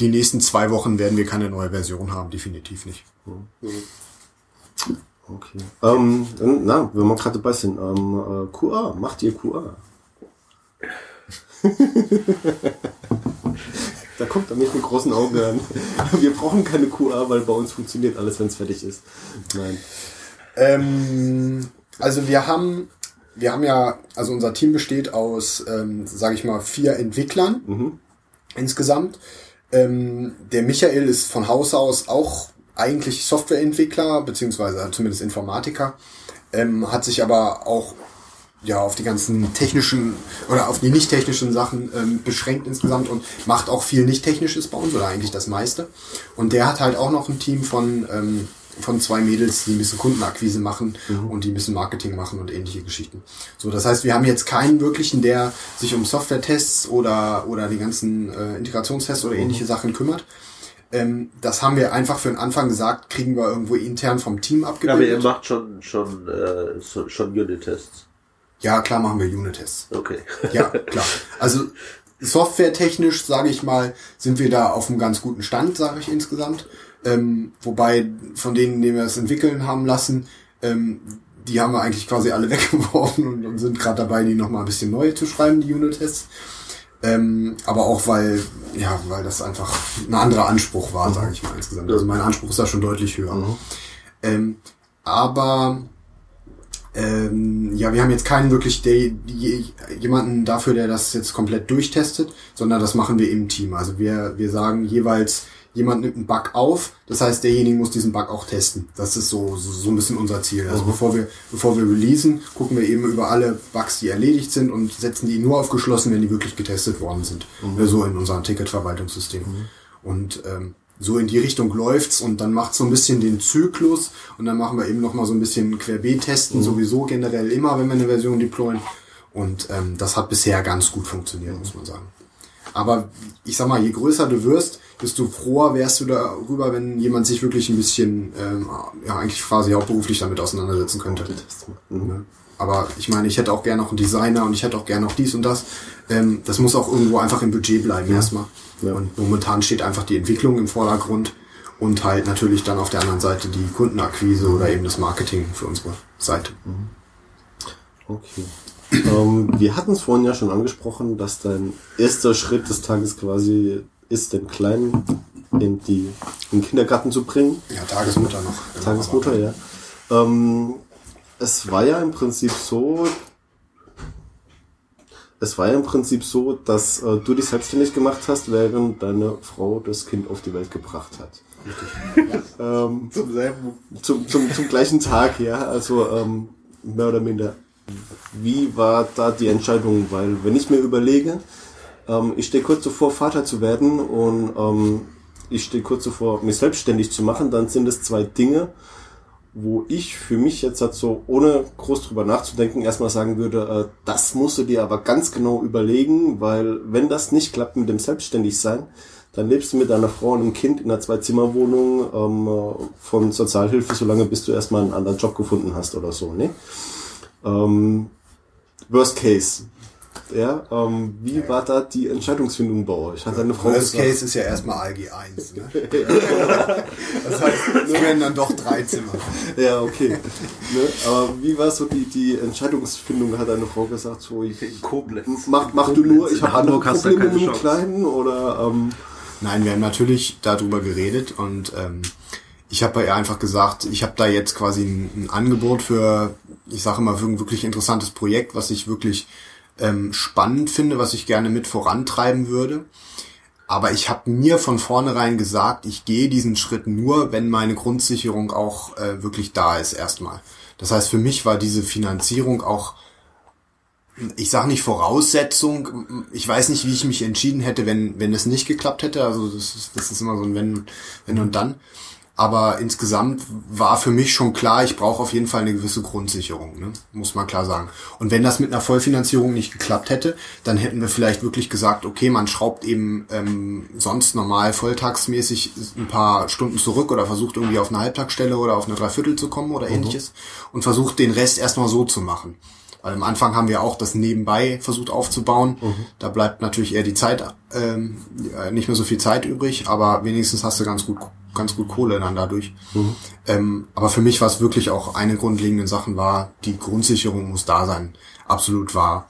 die nächsten zwei Wochen werden wir keine neue Version haben, definitiv nicht. Okay. Ähm, na, wenn wir gerade dabei sind, ähm, äh, QA, macht ihr QA? da kommt er mich mit großen Augen an. Wir brauchen keine QA, weil bei uns funktioniert alles, wenn es fertig ist. Nein. Ähm, also wir haben, wir haben ja, also unser Team besteht aus, ähm, sage ich mal, vier Entwicklern insgesamt. Ähm, der Michael ist von Haus aus auch eigentlich Softwareentwickler, beziehungsweise zumindest Informatiker, ähm, hat sich aber auch ja auf die ganzen technischen oder auf die nicht technischen Sachen ähm, beschränkt insgesamt und macht auch viel nicht technisches bei uns oder eigentlich das meiste. Und der hat halt auch noch ein Team von ähm, von zwei Mädels, die ein bisschen Kundenakquise machen und die ein bisschen Marketing machen und ähnliche Geschichten. So, das heißt, wir haben jetzt keinen wirklichen, der sich um Software-Tests oder, oder die ganzen äh, Integrationstests oder ähnliche Sachen kümmert. Ähm, das haben wir einfach für den Anfang gesagt, kriegen wir irgendwo intern vom Team Ja, aber ihr abgebildet. macht schon, schon, äh, so- schon Unit-Tests. Ja, klar machen wir Unit-Tests. Okay. Ja, klar. Also softwaretechnisch, sage ich mal, sind wir da auf einem ganz guten Stand, sage ich insgesamt. Ähm, wobei von denen, die wir es entwickeln haben lassen, ähm, die haben wir eigentlich quasi alle weggeworfen und, und sind gerade dabei, die nochmal ein bisschen neu zu schreiben, die Unit-Tests. Ähm, aber auch weil, ja, weil das einfach ein anderer Anspruch war, sage ich mal insgesamt. Also mein Anspruch ist da schon deutlich höher. Ähm, aber ähm, ja, wir haben jetzt keinen wirklich der, die, jemanden dafür, der das jetzt komplett durchtestet, sondern das machen wir im Team. Also wir, wir sagen jeweils, jemand nimmt einen Bug auf, das heißt, derjenige muss diesen Bug auch testen. Das ist so, so, so ein bisschen unser Ziel. Also bevor wir, bevor wir releasen, gucken wir eben über alle Bugs, die erledigt sind und setzen die nur auf geschlossen, wenn die wirklich getestet worden sind. Äh, So in unserem Ticketverwaltungssystem. Und ähm, so in die Richtung läuft's und dann macht so ein bisschen den Zyklus und dann machen wir eben noch mal so ein bisschen Querbeet-Testen, sowieso generell immer, wenn wir eine Version deployen. Und ähm, das hat bisher ganz gut funktioniert, muss man sagen. Aber ich sag mal, je größer du wirst, desto froher wärst du darüber, wenn jemand sich wirklich ein bisschen, ähm, ja, eigentlich quasi hauptberuflich damit auseinandersetzen könnte. Ne? Aber ich meine, ich hätte auch gerne noch einen Designer und ich hätte auch gerne noch dies und das. Ähm, das muss auch irgendwo einfach im Budget bleiben erstmal. Ja. Und momentan steht einfach die Entwicklung im Vordergrund und halt natürlich dann auf der anderen Seite die Kundenakquise oder eben das Marketing für unsere Seite. Okay. ähm, wir hatten es vorhin ja schon angesprochen, dass dein erster Schritt des Tages quasi ist, den Kleinen in, die, in den Kindergarten zu bringen. Ja, Tagesmutter noch. Genau, Tagesmutter, ja. Ähm, es war ja im Prinzip so, es war ja im Prinzip so, dass äh, du dich selbstständig gemacht hast, während deine Frau das Kind auf die Welt gebracht hat. ähm, Zum selben. zum, zum, zum gleichen Tag, ja. Also ähm, mehr oder minder. Wie war da die Entscheidung? Weil wenn ich mir überlege, ähm, ich stehe kurz davor, Vater zu werden und ähm, ich stehe kurz davor, mich selbstständig zu machen, dann sind es zwei Dinge, wo ich für mich jetzt halt so, ohne groß drüber nachzudenken, erstmal sagen würde, äh, das musst du dir aber ganz genau überlegen, weil wenn das nicht klappt mit dem Selbstständigsein, dann lebst du mit deiner Frau und einem Kind in einer Zwei-Zimmer-Wohnung ähm, äh, von Sozialhilfe, solange bis du erstmal einen anderen Job gefunden hast oder so, ne? Ähm, worst Case. Ja, ähm, wie war da die Entscheidungsfindung bei euch? Hat deine Frau Worst gesagt, Case ist ja erstmal ALG 1. Ne? das heißt, es werden dann doch drei Zimmer. Ja, okay. ne? Aber wie war so die, die Entscheidungsfindung? Hat deine Frau gesagt, so, ich, In Koblenz. mach, mach du Koblenz. nur, ich habe andere du Probleme mit dem. Kleinen oder, ähm, Nein, wir haben natürlich darüber geredet und ähm, ich habe bei ihr einfach gesagt, ich habe da jetzt quasi ein, ein Angebot für, ich sage immer, für ein wirklich interessantes Projekt, was ich wirklich ähm, spannend finde, was ich gerne mit vorantreiben würde. Aber ich habe mir von vornherein gesagt, ich gehe diesen Schritt nur, wenn meine Grundsicherung auch äh, wirklich da ist erstmal. Das heißt, für mich war diese Finanzierung auch ich sage nicht Voraussetzung, ich weiß nicht, wie ich mich entschieden hätte, wenn, wenn es nicht geklappt hätte. Also das ist, das ist immer so ein Wenn, Wenn und Dann. Aber insgesamt war für mich schon klar, ich brauche auf jeden Fall eine gewisse Grundsicherung, ne? muss man klar sagen. Und wenn das mit einer Vollfinanzierung nicht geklappt hätte, dann hätten wir vielleicht wirklich gesagt, okay, man schraubt eben ähm, sonst normal volltagsmäßig ein paar Stunden zurück oder versucht irgendwie auf eine Halbtagsstelle oder auf eine Dreiviertel zu kommen oder ähnliches und versucht den Rest erstmal so zu machen. Weil am Anfang haben wir auch das nebenbei versucht aufzubauen. Da bleibt natürlich eher die Zeit, ähm, ja, nicht mehr so viel Zeit übrig, aber wenigstens hast du ganz gut, ganz gut Kohle dann dadurch. Ähm, aber für mich war es wirklich auch eine grundlegende Sache war, die Grundsicherung muss da sein. Absolut wahr.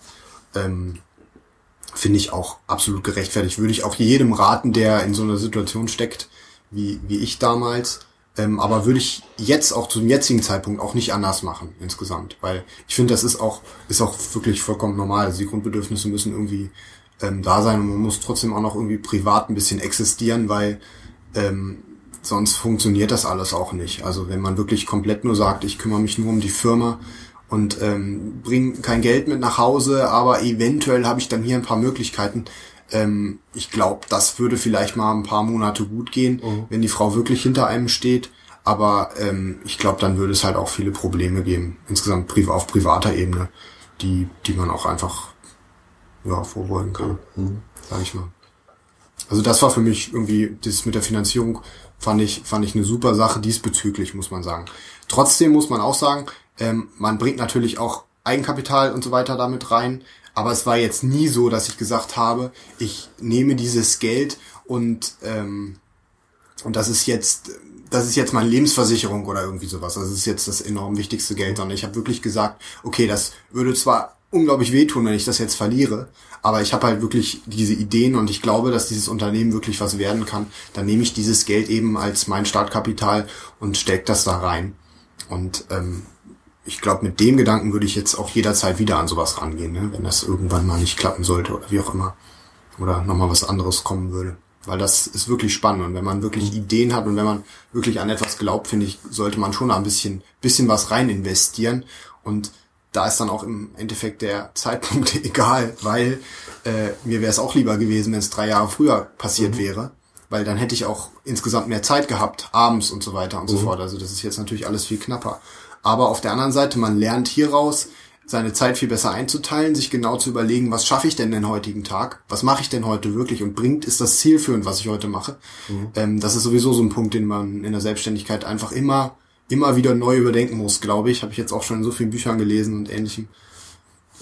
Ähm, Finde ich auch absolut gerechtfertigt. Würde ich auch jedem raten, der in so einer Situation steckt, wie, wie ich damals. Ähm, aber würde ich jetzt auch zum jetzigen Zeitpunkt auch nicht anders machen insgesamt, weil ich finde, das ist auch ist auch wirklich vollkommen normal. Also die Grundbedürfnisse müssen irgendwie ähm, da sein und man muss trotzdem auch noch irgendwie privat ein bisschen existieren, weil ähm, sonst funktioniert das alles auch nicht. Also wenn man wirklich komplett nur sagt, ich kümmere mich nur um die Firma und ähm, bringe kein Geld mit nach Hause, aber eventuell habe ich dann hier ein paar Möglichkeiten. Ähm, ich glaube, das würde vielleicht mal ein paar Monate gut gehen, wenn die Frau wirklich hinter einem steht. Aber ähm, ich glaube, dann würde es halt auch viele Probleme geben, insgesamt auf privater Ebene, die, die man auch einfach ja, vorbeugen kann, mhm. sag ich mal. Also das war für mich irgendwie, das mit der Finanzierung fand ich, fand ich eine super Sache diesbezüglich, muss man sagen. Trotzdem muss man auch sagen, ähm, man bringt natürlich auch Eigenkapital und so weiter damit rein. Aber es war jetzt nie so, dass ich gesagt habe, ich nehme dieses Geld und, ähm, und das ist jetzt, das ist jetzt meine Lebensversicherung oder irgendwie sowas. Das ist jetzt das enorm wichtigste Geld. sondern ich habe wirklich gesagt, okay, das würde zwar unglaublich wehtun, wenn ich das jetzt verliere, aber ich habe halt wirklich diese Ideen und ich glaube, dass dieses Unternehmen wirklich was werden kann. Dann nehme ich dieses Geld eben als mein Startkapital und stecke das da rein. Und ähm, ich glaube, mit dem Gedanken würde ich jetzt auch jederzeit wieder an sowas rangehen, ne? wenn das irgendwann mal nicht klappen sollte oder wie auch immer. Oder nochmal was anderes kommen würde. Weil das ist wirklich spannend. Und wenn man wirklich Ideen hat und wenn man wirklich an etwas glaubt, finde ich, sollte man schon ein bisschen, bisschen was rein investieren. Und da ist dann auch im Endeffekt der Zeitpunkt egal, weil äh, mir wäre es auch lieber gewesen, wenn es drei Jahre früher passiert mhm. wäre. Weil dann hätte ich auch insgesamt mehr Zeit gehabt, abends und so weiter und mhm. so fort. Also das ist jetzt natürlich alles viel knapper. Aber auf der anderen Seite, man lernt hieraus, seine Zeit viel besser einzuteilen, sich genau zu überlegen, was schaffe ich denn den heutigen Tag? Was mache ich denn heute wirklich? Und bringt, ist das zielführend, was ich heute mache? Mhm. Ähm, das ist sowieso so ein Punkt, den man in der Selbstständigkeit einfach immer, immer wieder neu überdenken muss, glaube ich. Habe ich jetzt auch schon in so vielen Büchern gelesen und ähnlichem.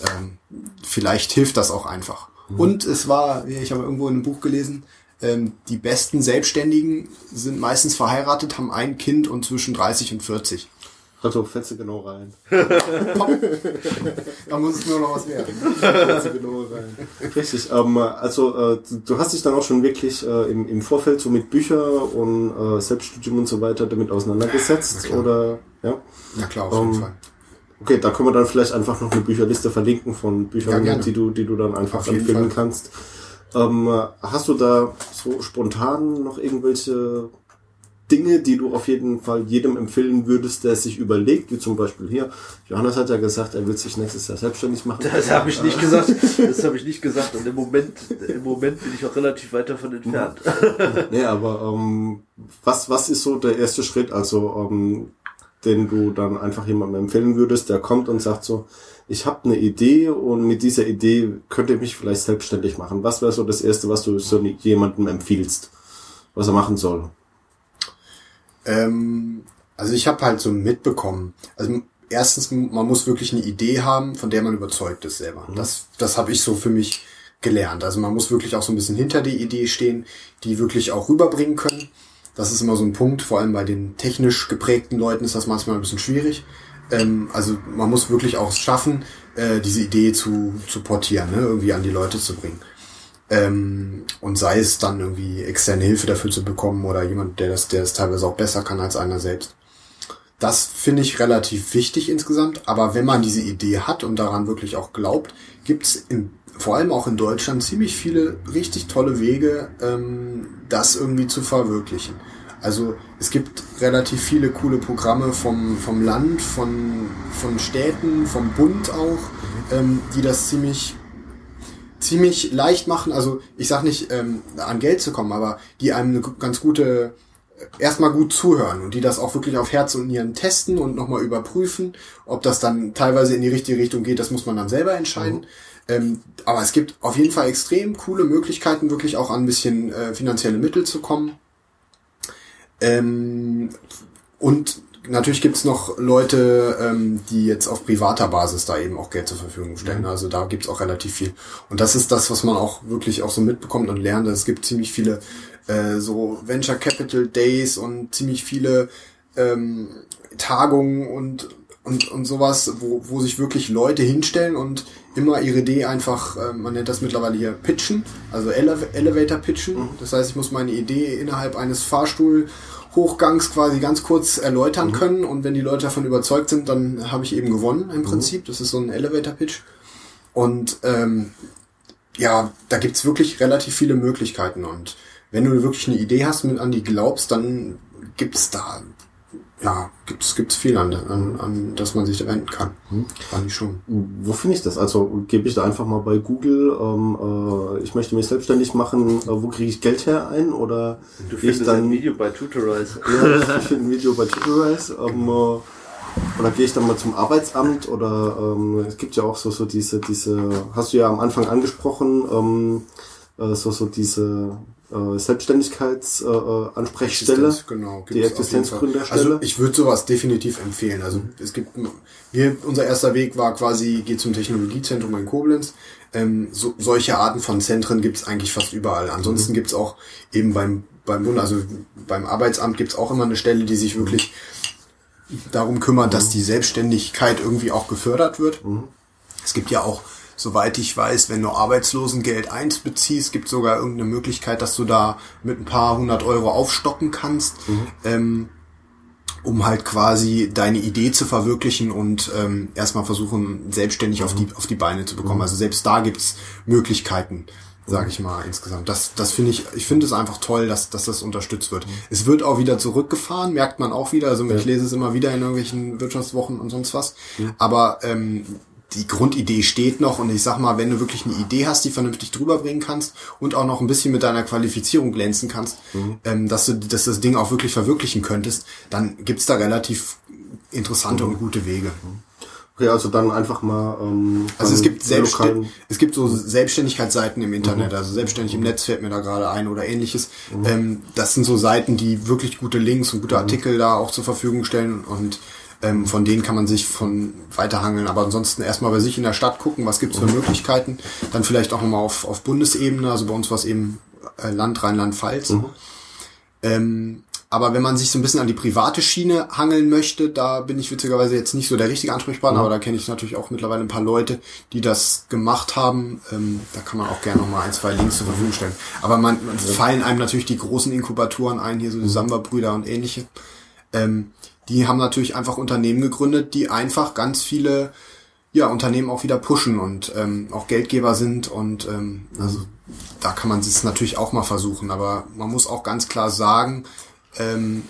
Ähm, vielleicht hilft das auch einfach. Mhm. Und es war, ich habe irgendwo in einem Buch gelesen, ähm, die besten Selbstständigen sind meistens verheiratet, haben ein Kind und zwischen 30 und 40. Also Fetze genau rein. da muss es nur noch was werden. Fetze genau rein. Richtig. Ähm, also äh, du hast dich dann auch schon wirklich äh, im, im Vorfeld so mit Bücher und äh, Selbststudium und so weiter damit auseinandergesetzt, oder? Ja. Na klar, auf jeden ähm, Fall. Okay, da können wir dann vielleicht einfach noch eine Bücherliste verlinken von Büchern, ja, die du, die du dann einfach empfehlen kannst. Ähm, hast du da so spontan noch irgendwelche Dinge, die du auf jeden Fall jedem empfehlen würdest, der sich überlegt, wie zum Beispiel hier. Johannes hat ja gesagt, er will sich nächstes Jahr selbstständig machen. Das habe ich nicht gesagt. Das habe ich nicht gesagt. Und im Moment, im Moment bin ich auch relativ weit davon entfernt. nee, aber ähm, was, was ist so der erste Schritt, also ähm, den du dann einfach jemandem empfehlen würdest, der kommt und sagt so, ich habe eine Idee und mit dieser Idee könnte ich mich vielleicht selbstständig machen. Was wäre so das Erste, was du so jemandem empfiehlst, was er machen soll? Ähm, also ich habe halt so mitbekommen, also erstens, man muss wirklich eine Idee haben, von der man überzeugt ist selber. Mhm. Das, das habe ich so für mich gelernt. Also man muss wirklich auch so ein bisschen hinter die Idee stehen, die wirklich auch rüberbringen können. Das ist immer so ein Punkt, vor allem bei den technisch geprägten Leuten ist das manchmal ein bisschen schwierig. Ähm, also man muss wirklich auch schaffen, äh, diese Idee zu, zu portieren, ne? irgendwie an die Leute zu bringen. Ähm, und sei es dann irgendwie externe Hilfe dafür zu bekommen oder jemand, der das, der das teilweise auch besser kann als einer selbst. Das finde ich relativ wichtig insgesamt. Aber wenn man diese Idee hat und daran wirklich auch glaubt, gibt es vor allem auch in Deutschland ziemlich viele richtig tolle Wege, ähm, das irgendwie zu verwirklichen. Also es gibt relativ viele coole Programme vom, vom Land, von, von Städten, vom Bund auch, ähm, die das ziemlich ziemlich leicht machen. Also ich sag nicht ähm, an Geld zu kommen, aber die einem eine ganz gute äh, erstmal gut zuhören und die das auch wirklich auf Herz und Nieren testen und nochmal überprüfen. Ob das dann teilweise in die richtige Richtung geht, das muss man dann selber entscheiden. Mhm. Ähm, aber es gibt auf jeden Fall extrem coole Möglichkeiten, wirklich auch an ein bisschen äh, finanzielle Mittel zu kommen. Ähm, und natürlich gibt's noch Leute, ähm, die jetzt auf privater Basis da eben auch Geld zur Verfügung stellen. Mhm. Also da gibt's auch relativ viel. Und das ist das, was man auch wirklich auch so mitbekommt und lernt. Es gibt ziemlich viele äh, so Venture Capital Days und ziemlich viele ähm, Tagungen und und, und sowas, wo, wo sich wirklich Leute hinstellen und immer ihre Idee einfach, äh, man nennt das mittlerweile hier pitchen, also Ele Elevator pitchen. Mhm. Das heißt, ich muss meine Idee innerhalb eines Fahrstuhl Hochgangs quasi ganz kurz erläutern mhm. können und wenn die Leute davon überzeugt sind, dann habe ich eben gewonnen im mhm. Prinzip. Das ist so ein Elevator-Pitch. Und ähm, ja, da gibt's wirklich relativ viele Möglichkeiten und wenn du wirklich eine Idee hast, mit an die glaubst, dann gibt's da ja, gibt's gibt's viel an, an, an das man sich da wenden kann. Hm? Fand ich schon. Wo finde ich das? Also gebe ich da einfach mal bei Google, ähm, äh, ich möchte mich selbstständig machen, äh, wo kriege ich Geld her ein? Oder Du gehe ich findest ein Video bei Tutorize. ja, ich finde ein Video bei Tutorize. Ähm, äh, oder gehe ich dann mal zum Arbeitsamt oder ähm, es gibt ja auch so so diese diese hast du ja am Anfang angesprochen ähm, äh, so so diese äh, Selbstständigkeitsansprechstelle äh, äh. Existenz, genau, die gibt's. Existenzgründerstelle. Also ich würde sowas definitiv empfehlen. Also es gibt, wir, unser erster Weg war quasi, geht zum Technologiezentrum in Koblenz. Ähm, so, solche Arten von Zentren gibt es eigentlich fast überall. Ansonsten gibt es auch eben beim, beim Bund, also beim Arbeitsamt gibt es auch immer eine Stelle, die sich wirklich darum kümmert, dass die Selbstständigkeit irgendwie auch gefördert wird. Es gibt ja auch, soweit ich weiß, wenn du Arbeitslosengeld 1 beziehst, gibt sogar irgendeine Möglichkeit, dass du da mit ein paar hundert Euro aufstocken kannst, ähm, um halt quasi deine Idee zu verwirklichen und ähm, erstmal versuchen, selbstständig auf, die, auf die Beine zu bekommen. Also selbst da gibt's Möglichkeiten, sage ich mal insgesamt. Das, das finde ich, ich finde es einfach toll, dass, dass das unterstützt wird. Es wird auch wieder zurückgefahren, merkt man auch wieder. Also ich lese es immer wieder in irgendwelchen Wirtschaftswochen und sonst was. Aber ähm, die Grundidee steht noch und ich sag mal, wenn du wirklich eine Idee hast, die vernünftig drüber bringen kannst und auch noch ein bisschen mit deiner Qualifizierung glänzen kannst, ähm, dass du dass das Ding auch wirklich verwirklichen könntest, dann gibt's da relativ interessante und gute Wege. Okay, also dann einfach mal. Ähm, Also es gibt, lokalen- es gibt so Selbstständigkeitsseiten im Internet, also selbstständig im Netz fällt mir da gerade ein oder ähnliches. Ähm, das sind so Seiten, die wirklich gute Links und gute Artikel da auch zur Verfügung stellen und ähm, von denen kann man sich von weiterhangeln. Aber ansonsten erstmal bei sich in der Stadt gucken, was gibt's für Möglichkeiten. Dann vielleicht auch nochmal auf, auf Bundesebene, also bei uns war es eben äh, Land Rheinland-Pfalz. Ähm, aber wenn man sich so ein bisschen an die private Schiene hangeln möchte, da bin ich witzigerweise jetzt nicht so der richtige Ansprechpartner, aber da kenne ich natürlich auch mittlerweile ein paar Leute, die das gemacht haben. Ähm, da kann man auch gerne noch mal ein, zwei Links zur Verfügung stellen. Aber man, man fallen einem natürlich die großen Inkubatoren ein, hier so die Samba-Brüder und ähnliche. Ähm, die haben natürlich einfach Unternehmen gegründet, die einfach ganz viele ja, Unternehmen auch wieder pushen und ähm, auch Geldgeber sind und ähm, also da kann man es natürlich auch mal versuchen, aber man muss auch ganz klar sagen, ähm,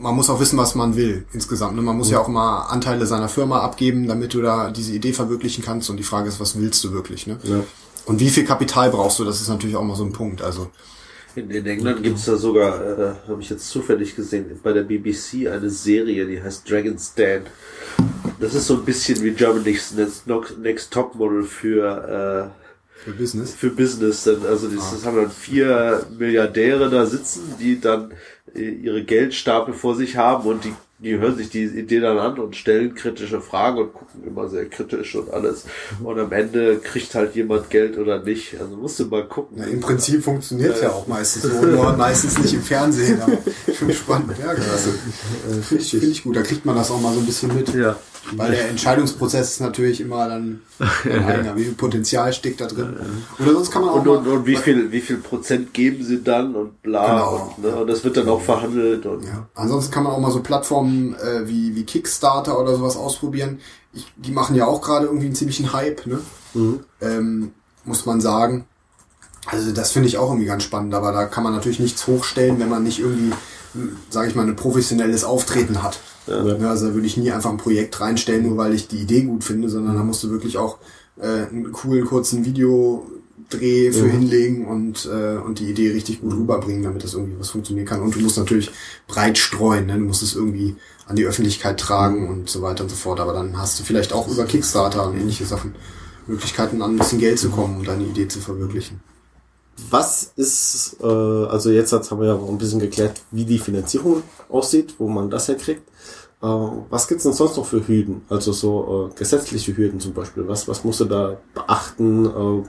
man muss auch wissen, was man will insgesamt. Ne? Man muss ja. auch mal Anteile seiner Firma abgeben, damit du da diese Idee verwirklichen kannst und die Frage ist, was willst du wirklich? Ne? Ja. Und wie viel Kapital brauchst du? Das ist natürlich auch mal so ein Punkt. Also In, in England gibt's da sogar, äh, habe ich jetzt zufällig gesehen, bei der BBC eine Serie, die heißt Dragon's Den. Das ist so ein bisschen wie Germany's Next, Next Topmodel für, für Business. äh, für Business. Denn, also das, das haben dann vier Milliardäre da sitzen, die dann äh, ihre Geldstapel vor sich haben und die die hören sich die Idee dann an und stellen kritische Fragen und gucken immer sehr kritisch und alles. Und am Ende kriegt halt jemand Geld oder nicht. Also musst du mal gucken. Ja, Im Prinzip funktioniert ja. ja auch meistens so, nur meistens nicht im Fernsehen, aber schon spannend. Ja. Äh, Finde ich, find ich gut, da kriegt man das auch mal so ein bisschen mit. Ja. Weil der Entscheidungsprozess ist natürlich immer dann ein eigener. Wie viel Potenzial steckt da drin? Oder sonst kann man auch Und, und, und wie viel, wie viel Prozent geben sie dann und bla. Genau. Und, ne, und das wird dann auch verhandelt. Und Ja. Ansonsten kann man auch mal so Plattformen äh, wie, wie Kickstarter oder sowas ausprobieren. Ich, die machen ja auch gerade irgendwie einen ziemlichen Hype, ne? Ähm, muss man sagen. Also das finde ich auch irgendwie ganz spannend, aber da kann man natürlich nichts hochstellen, wenn man nicht irgendwie, sage ich mal, ein professionelles Auftreten hat. Ja. Also da würde ich nie einfach ein Projekt reinstellen, nur weil ich die Idee gut finde, sondern da musst du wirklich auch äh, einen coolen kurzen Videodreh für hinlegen und, äh, und die Idee richtig gut rüberbringen, damit das irgendwie was funktionieren kann. Und du musst natürlich breit streuen, ne? du musst es irgendwie an die Öffentlichkeit tragen und so weiter und so fort. Aber dann hast du vielleicht auch über Kickstarter und ähnliche Sachen Möglichkeiten, an ein bisschen Geld zu kommen, um deine Idee zu verwirklichen. Was ist, äh, also jetzt haben wir ja auch ein bisschen geklärt, wie die Finanzierung aussieht, wo man das herkriegt. Äh, was gibt's denn sonst noch für Hürden? Also so äh, gesetzliche Hürden zum Beispiel. Was, was musst du da beachten? Äh,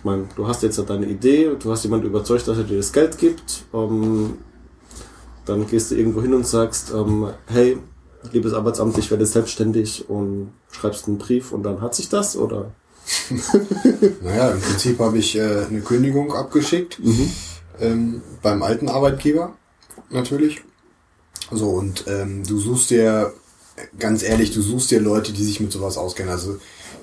ich meine, du hast jetzt ja deine Idee, du hast jemanden überzeugt, dass er dir das Geld gibt. Ähm, dann gehst du irgendwo hin und sagst, ähm, hey, liebes Arbeitsamt, ich werde selbstständig und schreibst einen Brief und dann hat sich das oder? Naja, im Prinzip habe ich äh, eine Kündigung abgeschickt ähm, beim alten Arbeitgeber natürlich. So und ähm, du suchst dir ganz ehrlich, du suchst dir Leute, die sich mit sowas auskennen. Also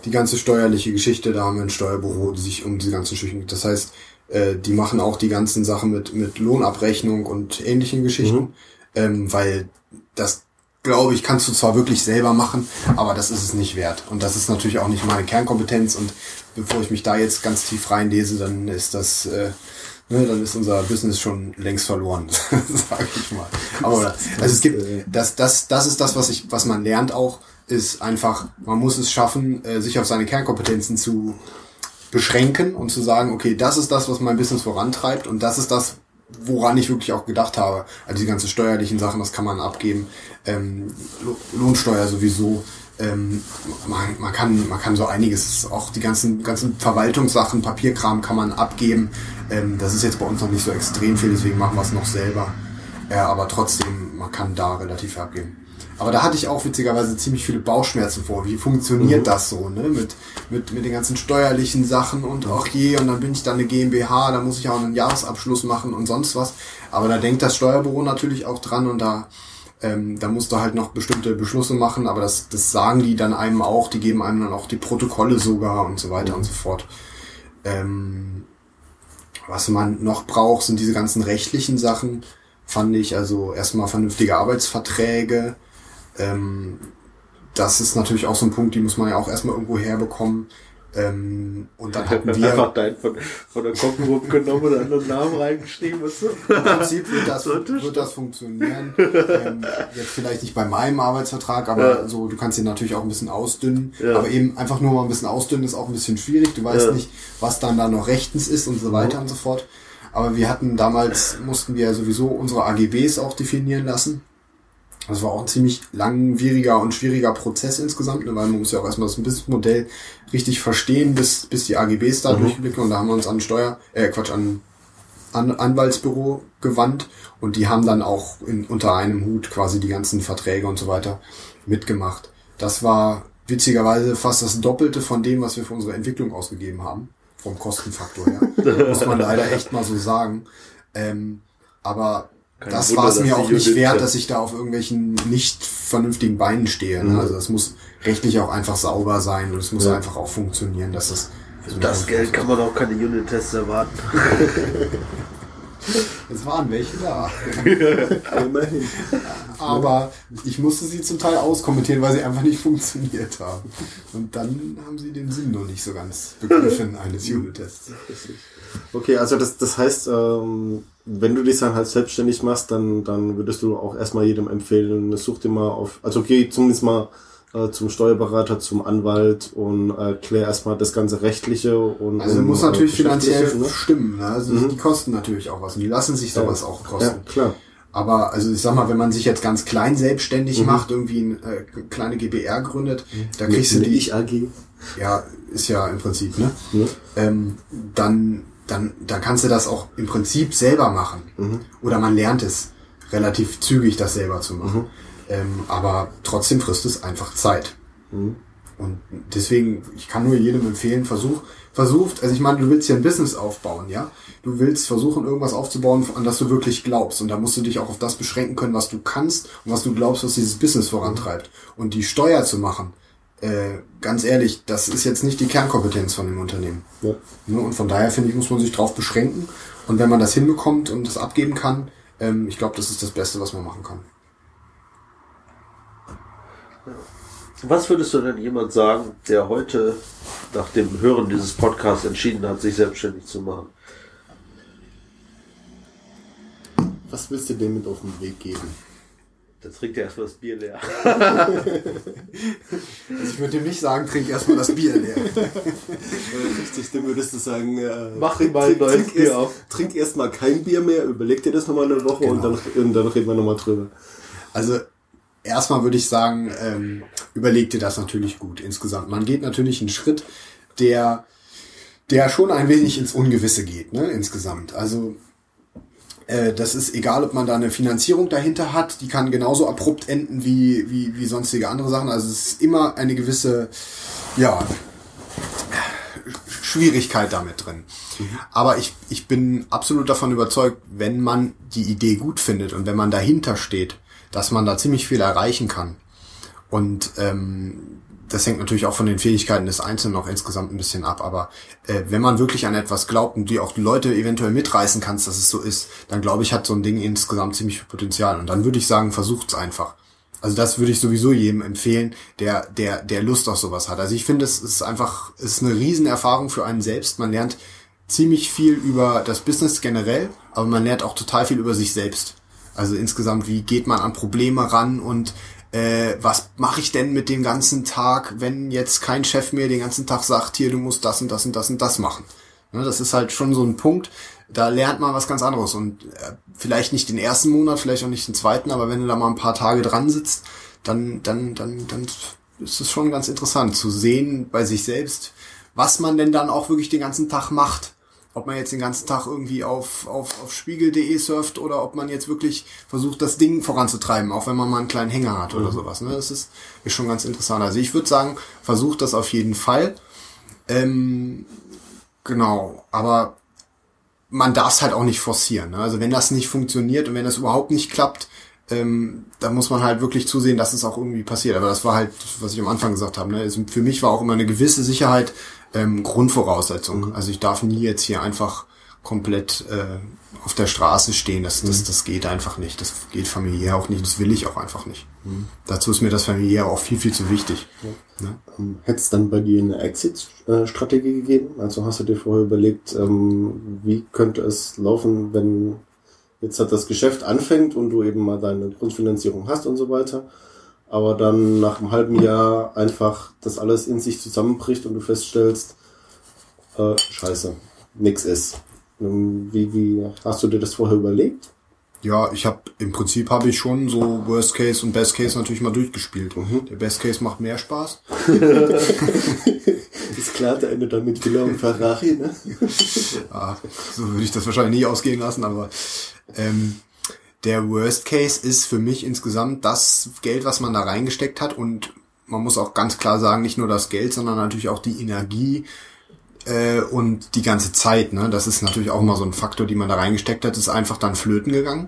die ganze steuerliche Geschichte, da haben wir ein Steuerbüro, die sich um diese ganzen Geschichten. Das heißt, äh, die machen auch die ganzen Sachen mit mit Lohnabrechnung und ähnlichen Geschichten. ähm, weil das glaube ich, kannst du zwar wirklich selber machen, aber das ist es nicht wert. Und das ist natürlich auch nicht meine Kernkompetenz. Und bevor ich mich da jetzt ganz tief reinlese, dann ist das, äh, ne, dann ist unser Business schon längst verloren, sage ich mal. Aber also es gibt, das, das, das ist das, was ich, was man lernt auch, ist einfach, man muss es schaffen, äh, sich auf seine Kernkompetenzen zu beschränken und zu sagen, okay, das ist das, was mein Business vorantreibt und das ist das, woran ich wirklich auch gedacht habe. Also die ganzen steuerlichen Sachen, das kann man abgeben. Ähm, Lohnsteuer sowieso. Ähm, man, man, kann, man kann so einiges, auch die ganzen, ganzen Verwaltungssachen, Papierkram kann man abgeben. Ähm, das ist jetzt bei uns noch nicht so extrem viel, deswegen machen wir es noch selber. Äh, aber trotzdem, man kann da relativ abgeben. Aber da hatte ich auch witzigerweise ziemlich viele Bauchschmerzen vor. Wie funktioniert mhm. das so, ne? Mit, mit, mit den ganzen steuerlichen Sachen und auch je, und dann bin ich dann eine GmbH, da muss ich auch einen Jahresabschluss machen und sonst was. Aber da denkt das Steuerbüro natürlich auch dran und da, ähm, da musst du halt noch bestimmte Beschlüsse machen, aber das, das sagen die dann einem auch, die geben einem dann auch die Protokolle sogar und so weiter mhm. und so fort. Ähm, was man noch braucht, sind diese ganzen rechtlichen Sachen, fand ich, also erstmal vernünftige Arbeitsverträge, ähm, das ist natürlich auch so ein Punkt, die muss man ja auch erstmal irgendwo herbekommen. Ähm, und dann hatten wir einfach dein von, von der Kochengruppe genommen und einen Namen reingeschrieben. Weißt du? Im Prinzip wird das, wird das funktionieren. ähm, jetzt vielleicht nicht bei meinem Arbeitsvertrag, aber ja. so, du kannst ihn natürlich auch ein bisschen ausdünnen. Ja. Aber eben einfach nur mal ein bisschen ausdünnen ist auch ein bisschen schwierig. Du weißt ja. nicht, was dann da noch rechtens ist und so weiter mhm. und so fort. Aber wir hatten damals, mussten wir sowieso unsere AGBs auch definieren lassen. Das war auch ein ziemlich langwieriger und schwieriger Prozess insgesamt, ne, weil man muss ja auch erstmal das Businessmodell richtig verstehen, bis, bis die AGBs da mhm. durchblicken. Und da haben wir uns an Steuer, äh, Quatsch, an, an Anwaltsbüro gewandt und die haben dann auch in, unter einem Hut quasi die ganzen Verträge und so weiter mitgemacht. Das war witzigerweise fast das Doppelte von dem, was wir für unsere Entwicklung ausgegeben haben. Vom Kostenfaktor her. muss man leider echt mal so sagen. Ähm, aber kein das war es mir auch nicht wert, dass ich da auf irgendwelchen nicht vernünftigen Beinen stehe. Ne? Mhm. Also es muss rechtlich auch einfach sauber sein und es muss ja. einfach auch funktionieren, dass das. Für das Geld kann man auch keine Unit-Tests erwarten. Es waren welche da. Aber ich musste sie zum Teil auskommentieren, weil sie einfach nicht funktioniert haben. Und dann haben sie den Sinn noch nicht so ganz begriffen eines Unit-Tests. Okay, also das, das heißt, ähm, wenn du dich dann halt selbstständig machst, dann, dann würdest du auch erstmal jedem empfehlen, such dir mal auf, also geh zumindest mal äh, zum Steuerberater, zum Anwalt und äh, klär erstmal das ganze Rechtliche und. Also muss natürlich finanziell ne? stimmen, ne? Also mhm. die kosten natürlich auch was und die lassen sich sowas ja. auch kosten. Ja, klar. Aber also ich sag mal, wenn man sich jetzt ganz klein selbstständig mhm. macht, irgendwie eine äh, kleine GBR gründet, mhm. da kriegst du die. Ich AG. Ja, ist ja im Prinzip, ne? Mhm. Ähm, dann dann, dann kannst du das auch im Prinzip selber machen. Mhm. Oder man lernt es relativ zügig, das selber zu machen. Mhm. Ähm, aber trotzdem frisst es einfach Zeit. Mhm. Und deswegen, ich kann nur jedem empfehlen, versuch, versucht, also ich meine, du willst ja ein Business aufbauen, ja? Du willst versuchen, irgendwas aufzubauen, an das du wirklich glaubst. Und da musst du dich auch auf das beschränken können, was du kannst und was du glaubst, was dieses Business vorantreibt. Und die Steuer zu machen, äh, ganz ehrlich, das ist jetzt nicht die Kernkompetenz von dem Unternehmen. Ja. Ne, und von daher finde ich, muss man sich drauf beschränken. Und wenn man das hinbekommt und das abgeben kann, ähm, ich glaube, das ist das Beste, was man machen kann. Was würdest du denn jemand sagen, der heute nach dem Hören dieses Podcasts entschieden hat, sich selbstständig zu machen? Was willst du dem mit auf den Weg geben? Dann trinkt er erstmal das Bier leer. also ich würde dem nicht sagen, trink erstmal das Bier leer. Richtig, dann würdest du sagen, äh, mach trink, mal ein neues trink, Bier auf. Trink erstmal kein Bier mehr, überleg dir das nochmal eine Woche genau. und, dann, und dann reden wir nochmal drüber. Also erstmal würde ich sagen, ähm, überleg dir das natürlich gut insgesamt. Man geht natürlich einen Schritt, der, der schon ein wenig ins Ungewisse geht, ne, insgesamt. Also äh, das ist egal, ob man da eine Finanzierung dahinter hat, die kann genauso abrupt enden wie, wie, wie sonstige andere Sachen. Also es ist immer eine gewisse, ja, Schwierigkeit damit drin. Mhm. Aber ich, ich bin absolut davon überzeugt, wenn man die Idee gut findet und wenn man dahinter steht, dass man da ziemlich viel erreichen kann. Und ähm, das hängt natürlich auch von den Fähigkeiten des Einzelnen auch insgesamt ein bisschen ab. Aber äh, wenn man wirklich an etwas glaubt und die auch Leute eventuell mitreißen kannst, dass es so ist, dann glaube ich, hat so ein Ding insgesamt ziemlich viel Potenzial. Und dann würde ich sagen, versucht's einfach. Also das würde ich sowieso jedem empfehlen, der, der, der Lust auf sowas hat. Also ich finde, es ist einfach, es ist eine Riesenerfahrung für einen selbst. Man lernt ziemlich viel über das Business generell, aber man lernt auch total viel über sich selbst. Also insgesamt, wie geht man an Probleme ran und äh, was mache ich denn mit dem ganzen Tag, wenn jetzt kein Chef mir den ganzen Tag sagt, hier, du musst das und das und das und das machen. Ne, das ist halt schon so ein Punkt, da lernt man was ganz anderes und äh, vielleicht nicht den ersten Monat, vielleicht auch nicht den zweiten, aber wenn du da mal ein paar Tage dran sitzt, dann, dann, dann, dann ist es schon ganz interessant zu sehen bei sich selbst, was man denn dann auch wirklich den ganzen Tag macht ob man jetzt den ganzen Tag irgendwie auf, auf, auf spiegel.de surft oder ob man jetzt wirklich versucht, das Ding voranzutreiben, auch wenn man mal einen kleinen Hänger hat oder mhm. sowas. Ne? Das ist, ist schon ganz interessant. Also ich würde sagen, versucht das auf jeden Fall. Ähm, genau, aber man darf es halt auch nicht forcieren. Ne? Also wenn das nicht funktioniert und wenn das überhaupt nicht klappt, ähm, da muss man halt wirklich zusehen, dass es auch irgendwie passiert. Aber das war halt, was ich am Anfang gesagt habe. Ne? für mich war auch immer eine gewisse Sicherheit ähm, Grundvoraussetzung. Mhm. Also ich darf nie jetzt hier einfach komplett äh, auf der Straße stehen. Das, das, mhm. das geht einfach nicht. Das geht familiär auch nicht. Das will ich auch einfach nicht. Mhm. Dazu ist mir das familiär auch viel, viel zu wichtig. Ja. Ne? Ähm, Hätte es dann bei dir eine Exit-Strategie gegeben? Also hast du dir vorher überlegt, ähm, wie könnte es laufen, wenn jetzt halt das Geschäft anfängt und du eben mal deine Grundfinanzierung hast und so weiter aber dann nach einem halben Jahr einfach das alles in sich zusammenbricht und du feststellst, äh, scheiße, nix ist. Ähm, wie, wie hast du dir das vorher überlegt? Ja, ich habe im Prinzip habe ich schon so Worst Case und Best Case natürlich mal durchgespielt. Mhm. Der Best Case macht mehr Spaß. ist klar, der Ende dann mit Villa und Ferrari, ne? ja, so würde ich das wahrscheinlich nie ausgehen lassen, aber ähm, der Worst Case ist für mich insgesamt das Geld, was man da reingesteckt hat und man muss auch ganz klar sagen, nicht nur das Geld, sondern natürlich auch die Energie äh, und die ganze Zeit. Ne? Das ist natürlich auch mal so ein Faktor, die man da reingesteckt hat, ist einfach dann flöten gegangen.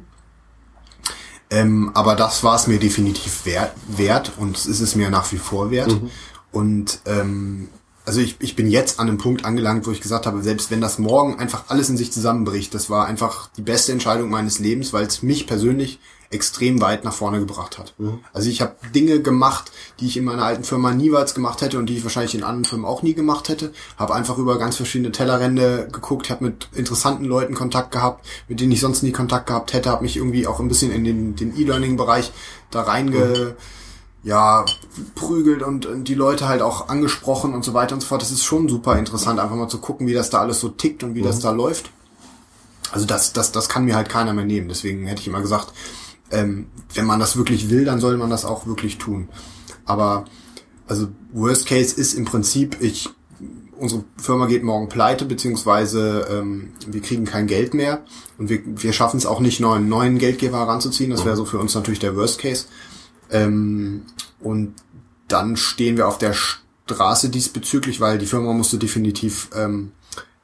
Ähm, aber das war es mir definitiv wert, wert und es ist es mir nach wie vor wert. Mhm. Und ähm, also ich, ich bin jetzt an einem Punkt angelangt, wo ich gesagt habe, selbst wenn das morgen einfach alles in sich zusammenbricht, das war einfach die beste Entscheidung meines Lebens, weil es mich persönlich extrem weit nach vorne gebracht hat. Mhm. Also ich habe Dinge gemacht, die ich in meiner alten Firma niemals gemacht hätte und die ich wahrscheinlich in anderen Firmen auch nie gemacht hätte. Habe einfach über ganz verschiedene Tellerrände geguckt, habe mit interessanten Leuten Kontakt gehabt, mit denen ich sonst nie Kontakt gehabt hätte, habe mich irgendwie auch ein bisschen in den, den E-Learning-Bereich da reinge... Mhm ja, prügelt und, und die Leute halt auch angesprochen und so weiter und so fort. Das ist schon super interessant, einfach mal zu gucken, wie das da alles so tickt und wie mhm. das da läuft. Also das, das, das kann mir halt keiner mehr nehmen. Deswegen hätte ich immer gesagt, ähm, wenn man das wirklich will, dann soll man das auch wirklich tun. Aber also Worst Case ist im Prinzip, ich unsere Firma geht morgen pleite, beziehungsweise ähm, wir kriegen kein Geld mehr und wir, wir schaffen es auch nicht, neuen, neuen Geldgeber heranzuziehen. Das wäre so für uns natürlich der Worst Case. Ähm, und dann stehen wir auf der Straße diesbezüglich, weil die Firma musste definitiv, ähm,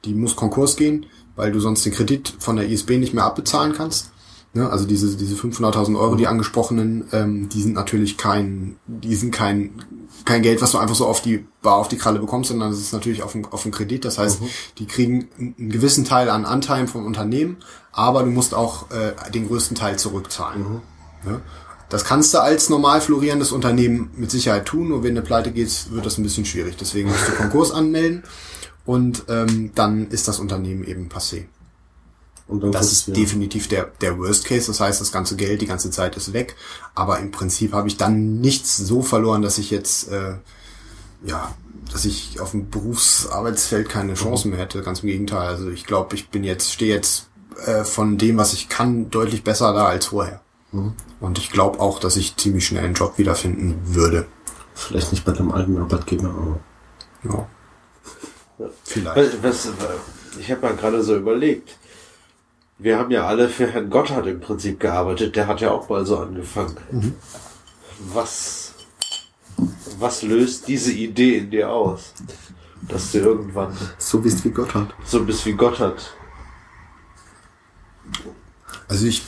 die muss Konkurs gehen, weil du sonst den Kredit von der ISB nicht mehr abbezahlen kannst. Ne? Also diese, diese 500.000 Euro, die angesprochenen, ähm, die sind natürlich kein, die sind kein, kein Geld, was du einfach so auf die Bar auf die Kralle bekommst, sondern das ist natürlich auf einen, auf einen Kredit. Das heißt, mhm. die kriegen einen gewissen Teil an Anteilen vom Unternehmen, aber du musst auch äh, den größten Teil zurückzahlen. Mhm. Ne? Das kannst du als normal florierendes Unternehmen mit Sicherheit tun, nur wenn du pleite gehst, wird das ein bisschen schwierig. Deswegen musst du Konkurs anmelden und ähm, dann ist das Unternehmen eben passé. Und dann das ist definitiv der, der Worst Case. Das heißt, das ganze Geld die ganze Zeit ist weg. Aber im Prinzip habe ich dann nichts so verloren, dass ich jetzt, äh, ja, dass ich auf dem Berufsarbeitsfeld keine Chance mehr hätte. Ganz im Gegenteil. Also ich glaube, ich bin jetzt, stehe jetzt äh, von dem, was ich kann, deutlich besser da als vorher. Mhm. Und ich glaube auch, dass ich ziemlich schnell einen Job wiederfinden würde. Vielleicht nicht bei einem alten Arbeitgeber, aber. Ja. Vielleicht. Was, ich habe mal gerade so überlegt. Wir haben ja alle für Herrn Gotthard im Prinzip gearbeitet. Der hat ja auch mal so angefangen. Mhm. Was, was löst diese Idee in dir aus? Dass du irgendwann so bist wie Gotthard. So bist wie Gotthard. Also ich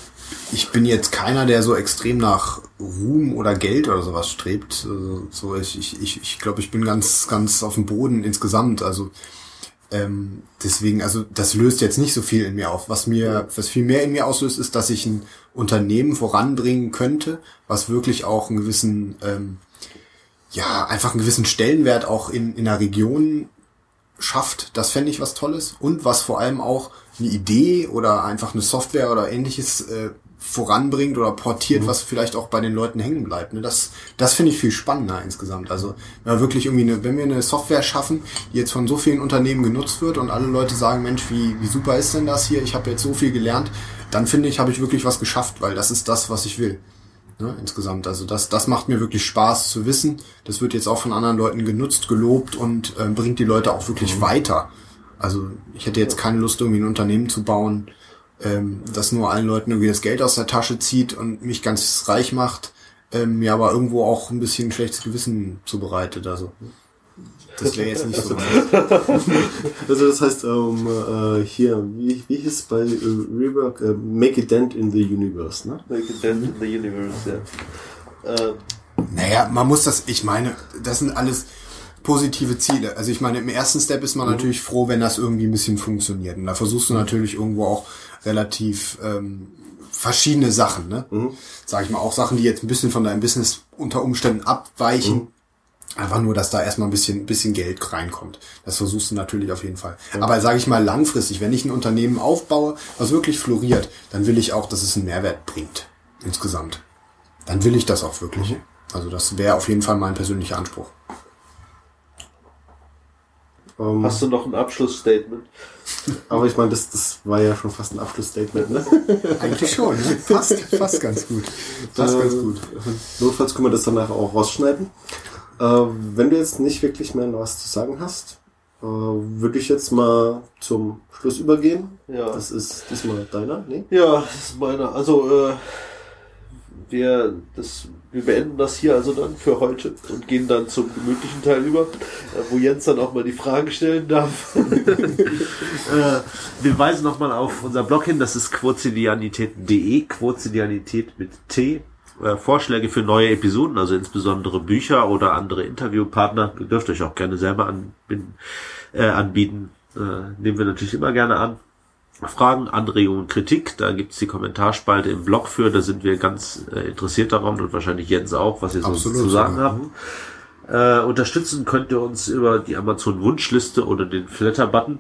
ich bin jetzt keiner, der so extrem nach Ruhm oder Geld oder sowas strebt. Also, so ich, ich, ich, ich glaube, ich bin ganz, ganz auf dem Boden insgesamt. Also ähm, deswegen, also das löst jetzt nicht so viel in mir auf. Was mir, was viel mehr in mir auslöst, ist, dass ich ein Unternehmen voranbringen könnte, was wirklich auch einen gewissen, ähm, ja, einfach einen gewissen Stellenwert auch in, in der Region schafft. Das fände ich was Tolles. Und was vor allem auch eine Idee oder einfach eine Software oder ähnliches äh, voranbringt oder portiert, mhm. was vielleicht auch bei den Leuten hängen bleibt. Ne? Das, das finde ich viel spannender insgesamt. Also wenn wir wirklich irgendwie eine, wenn wir eine Software schaffen, die jetzt von so vielen Unternehmen genutzt wird und alle Leute sagen, Mensch, wie, wie super ist denn das hier? Ich habe jetzt so viel gelernt, dann finde ich, habe ich wirklich was geschafft, weil das ist das, was ich will. Ne, insgesamt. Also das, das macht mir wirklich Spaß zu wissen. Das wird jetzt auch von anderen Leuten genutzt, gelobt und äh, bringt die Leute auch wirklich mhm. weiter. Also ich hätte jetzt keine Lust, irgendwie ein Unternehmen zu bauen, ähm, das nur allen Leuten irgendwie das Geld aus der Tasche zieht und mich ganz reich macht, ähm, mir aber irgendwo auch ein bisschen schlechtes Gewissen zubereitet. Also das wäre jetzt nicht so. also das heißt, um, äh, hier, wie, wie hieß es bei äh, Rework? Äh, make a dent in the universe, ne? Make a dent in the universe, ja. Äh. Naja, man muss das, ich meine, das sind alles positive Ziele. Also ich meine, im ersten Step ist man mhm. natürlich froh, wenn das irgendwie ein bisschen funktioniert. Und da versuchst du natürlich irgendwo auch relativ ähm, verschiedene Sachen, ne? Mhm. Sag ich mal, auch Sachen, die jetzt ein bisschen von deinem Business unter Umständen abweichen. Mhm. Einfach nur, dass da erstmal ein bisschen, bisschen Geld reinkommt. Das versuchst du natürlich auf jeden Fall. Ja. Aber sage ich mal langfristig, wenn ich ein Unternehmen aufbaue, was wirklich floriert, dann will ich auch, dass es einen Mehrwert bringt. Insgesamt. Dann will ich das auch wirklich. Mhm. Also das wäre auf jeden Fall mein persönlicher Anspruch. Ähm, Hast du noch ein Abschlussstatement? Aber ich meine, das, das war ja schon fast ein Abschlussstatement, ne? Eigentlich schon, ne? Fast, fast ganz gut. Fast äh, ganz gut. Notfalls können wir das danach auch rausschneiden. Äh, wenn du jetzt nicht wirklich mehr was zu sagen hast, äh, würde ich jetzt mal zum Schluss übergehen. Ja. Das ist diesmal deiner, ne? Ja, das ist meiner. Also, äh, wir, das, wir beenden das hier also dann für heute und gehen dann zum gemütlichen Teil über, äh, wo Jens dann auch mal die Fragen stellen darf. äh, wir weisen nochmal auf unser Blog hin, das ist quotidianität.de, Quotidianität mit T. Äh, Vorschläge für neue Episoden, also insbesondere Bücher oder andere Interviewpartner, ihr dürft euch auch gerne selber anbinden, äh, anbieten. Äh, nehmen wir natürlich immer gerne an. Fragen, Anregungen, Kritik, da gibt's die Kommentarspalte im Blog für, da sind wir ganz äh, interessiert daran und wahrscheinlich Jens auch, was ihr so Absolut, zu sagen ja. habt. Äh, unterstützen könnt ihr uns über die Amazon Wunschliste oder den Flatter-Button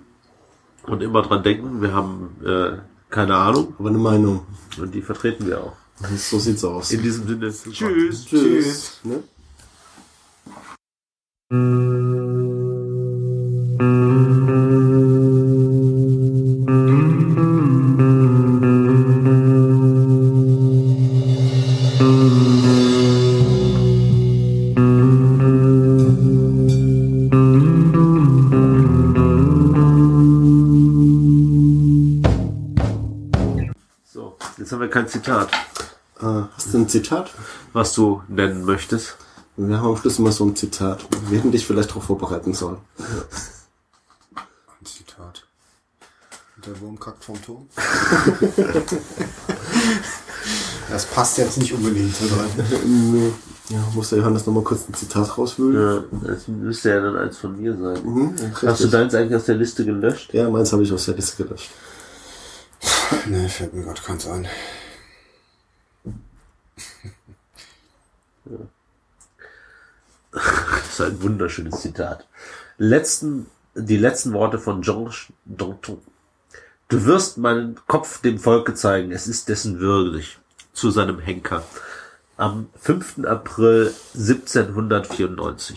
und immer dran denken, wir haben äh, keine Ahnung. Aber eine Meinung. Und die vertreten wir auch. So sieht's aus. In diesem Sinne. Tschüss. Tschüss. Tschüss. Ne? Zitat. Äh, hast du ein Zitat? Was du nennen möchtest? Wir haben am Schluss immer so ein Zitat. Wir hätten dich vielleicht darauf vorbereiten sollen. Ja. Ein Zitat. Der Wurm kackt vom Turm. das passt jetzt nicht unbedingt. nee. Ja, muss der Johannes nochmal kurz ein Zitat rauswühlen. Ja, das müsste ja dann eins von mir sein. Mhm, Hast du deins eigentlich aus der Liste gelöscht? Ja, meins habe ich aus der Liste gelöscht. Nee, fällt mir gerade keins ein. Das ist ein wunderschönes Zitat. Letzten, die letzten Worte von Georges Danton. Du wirst meinen Kopf dem Volke zeigen, es ist dessen würdig. Zu seinem Henker. Am 5. April 1794.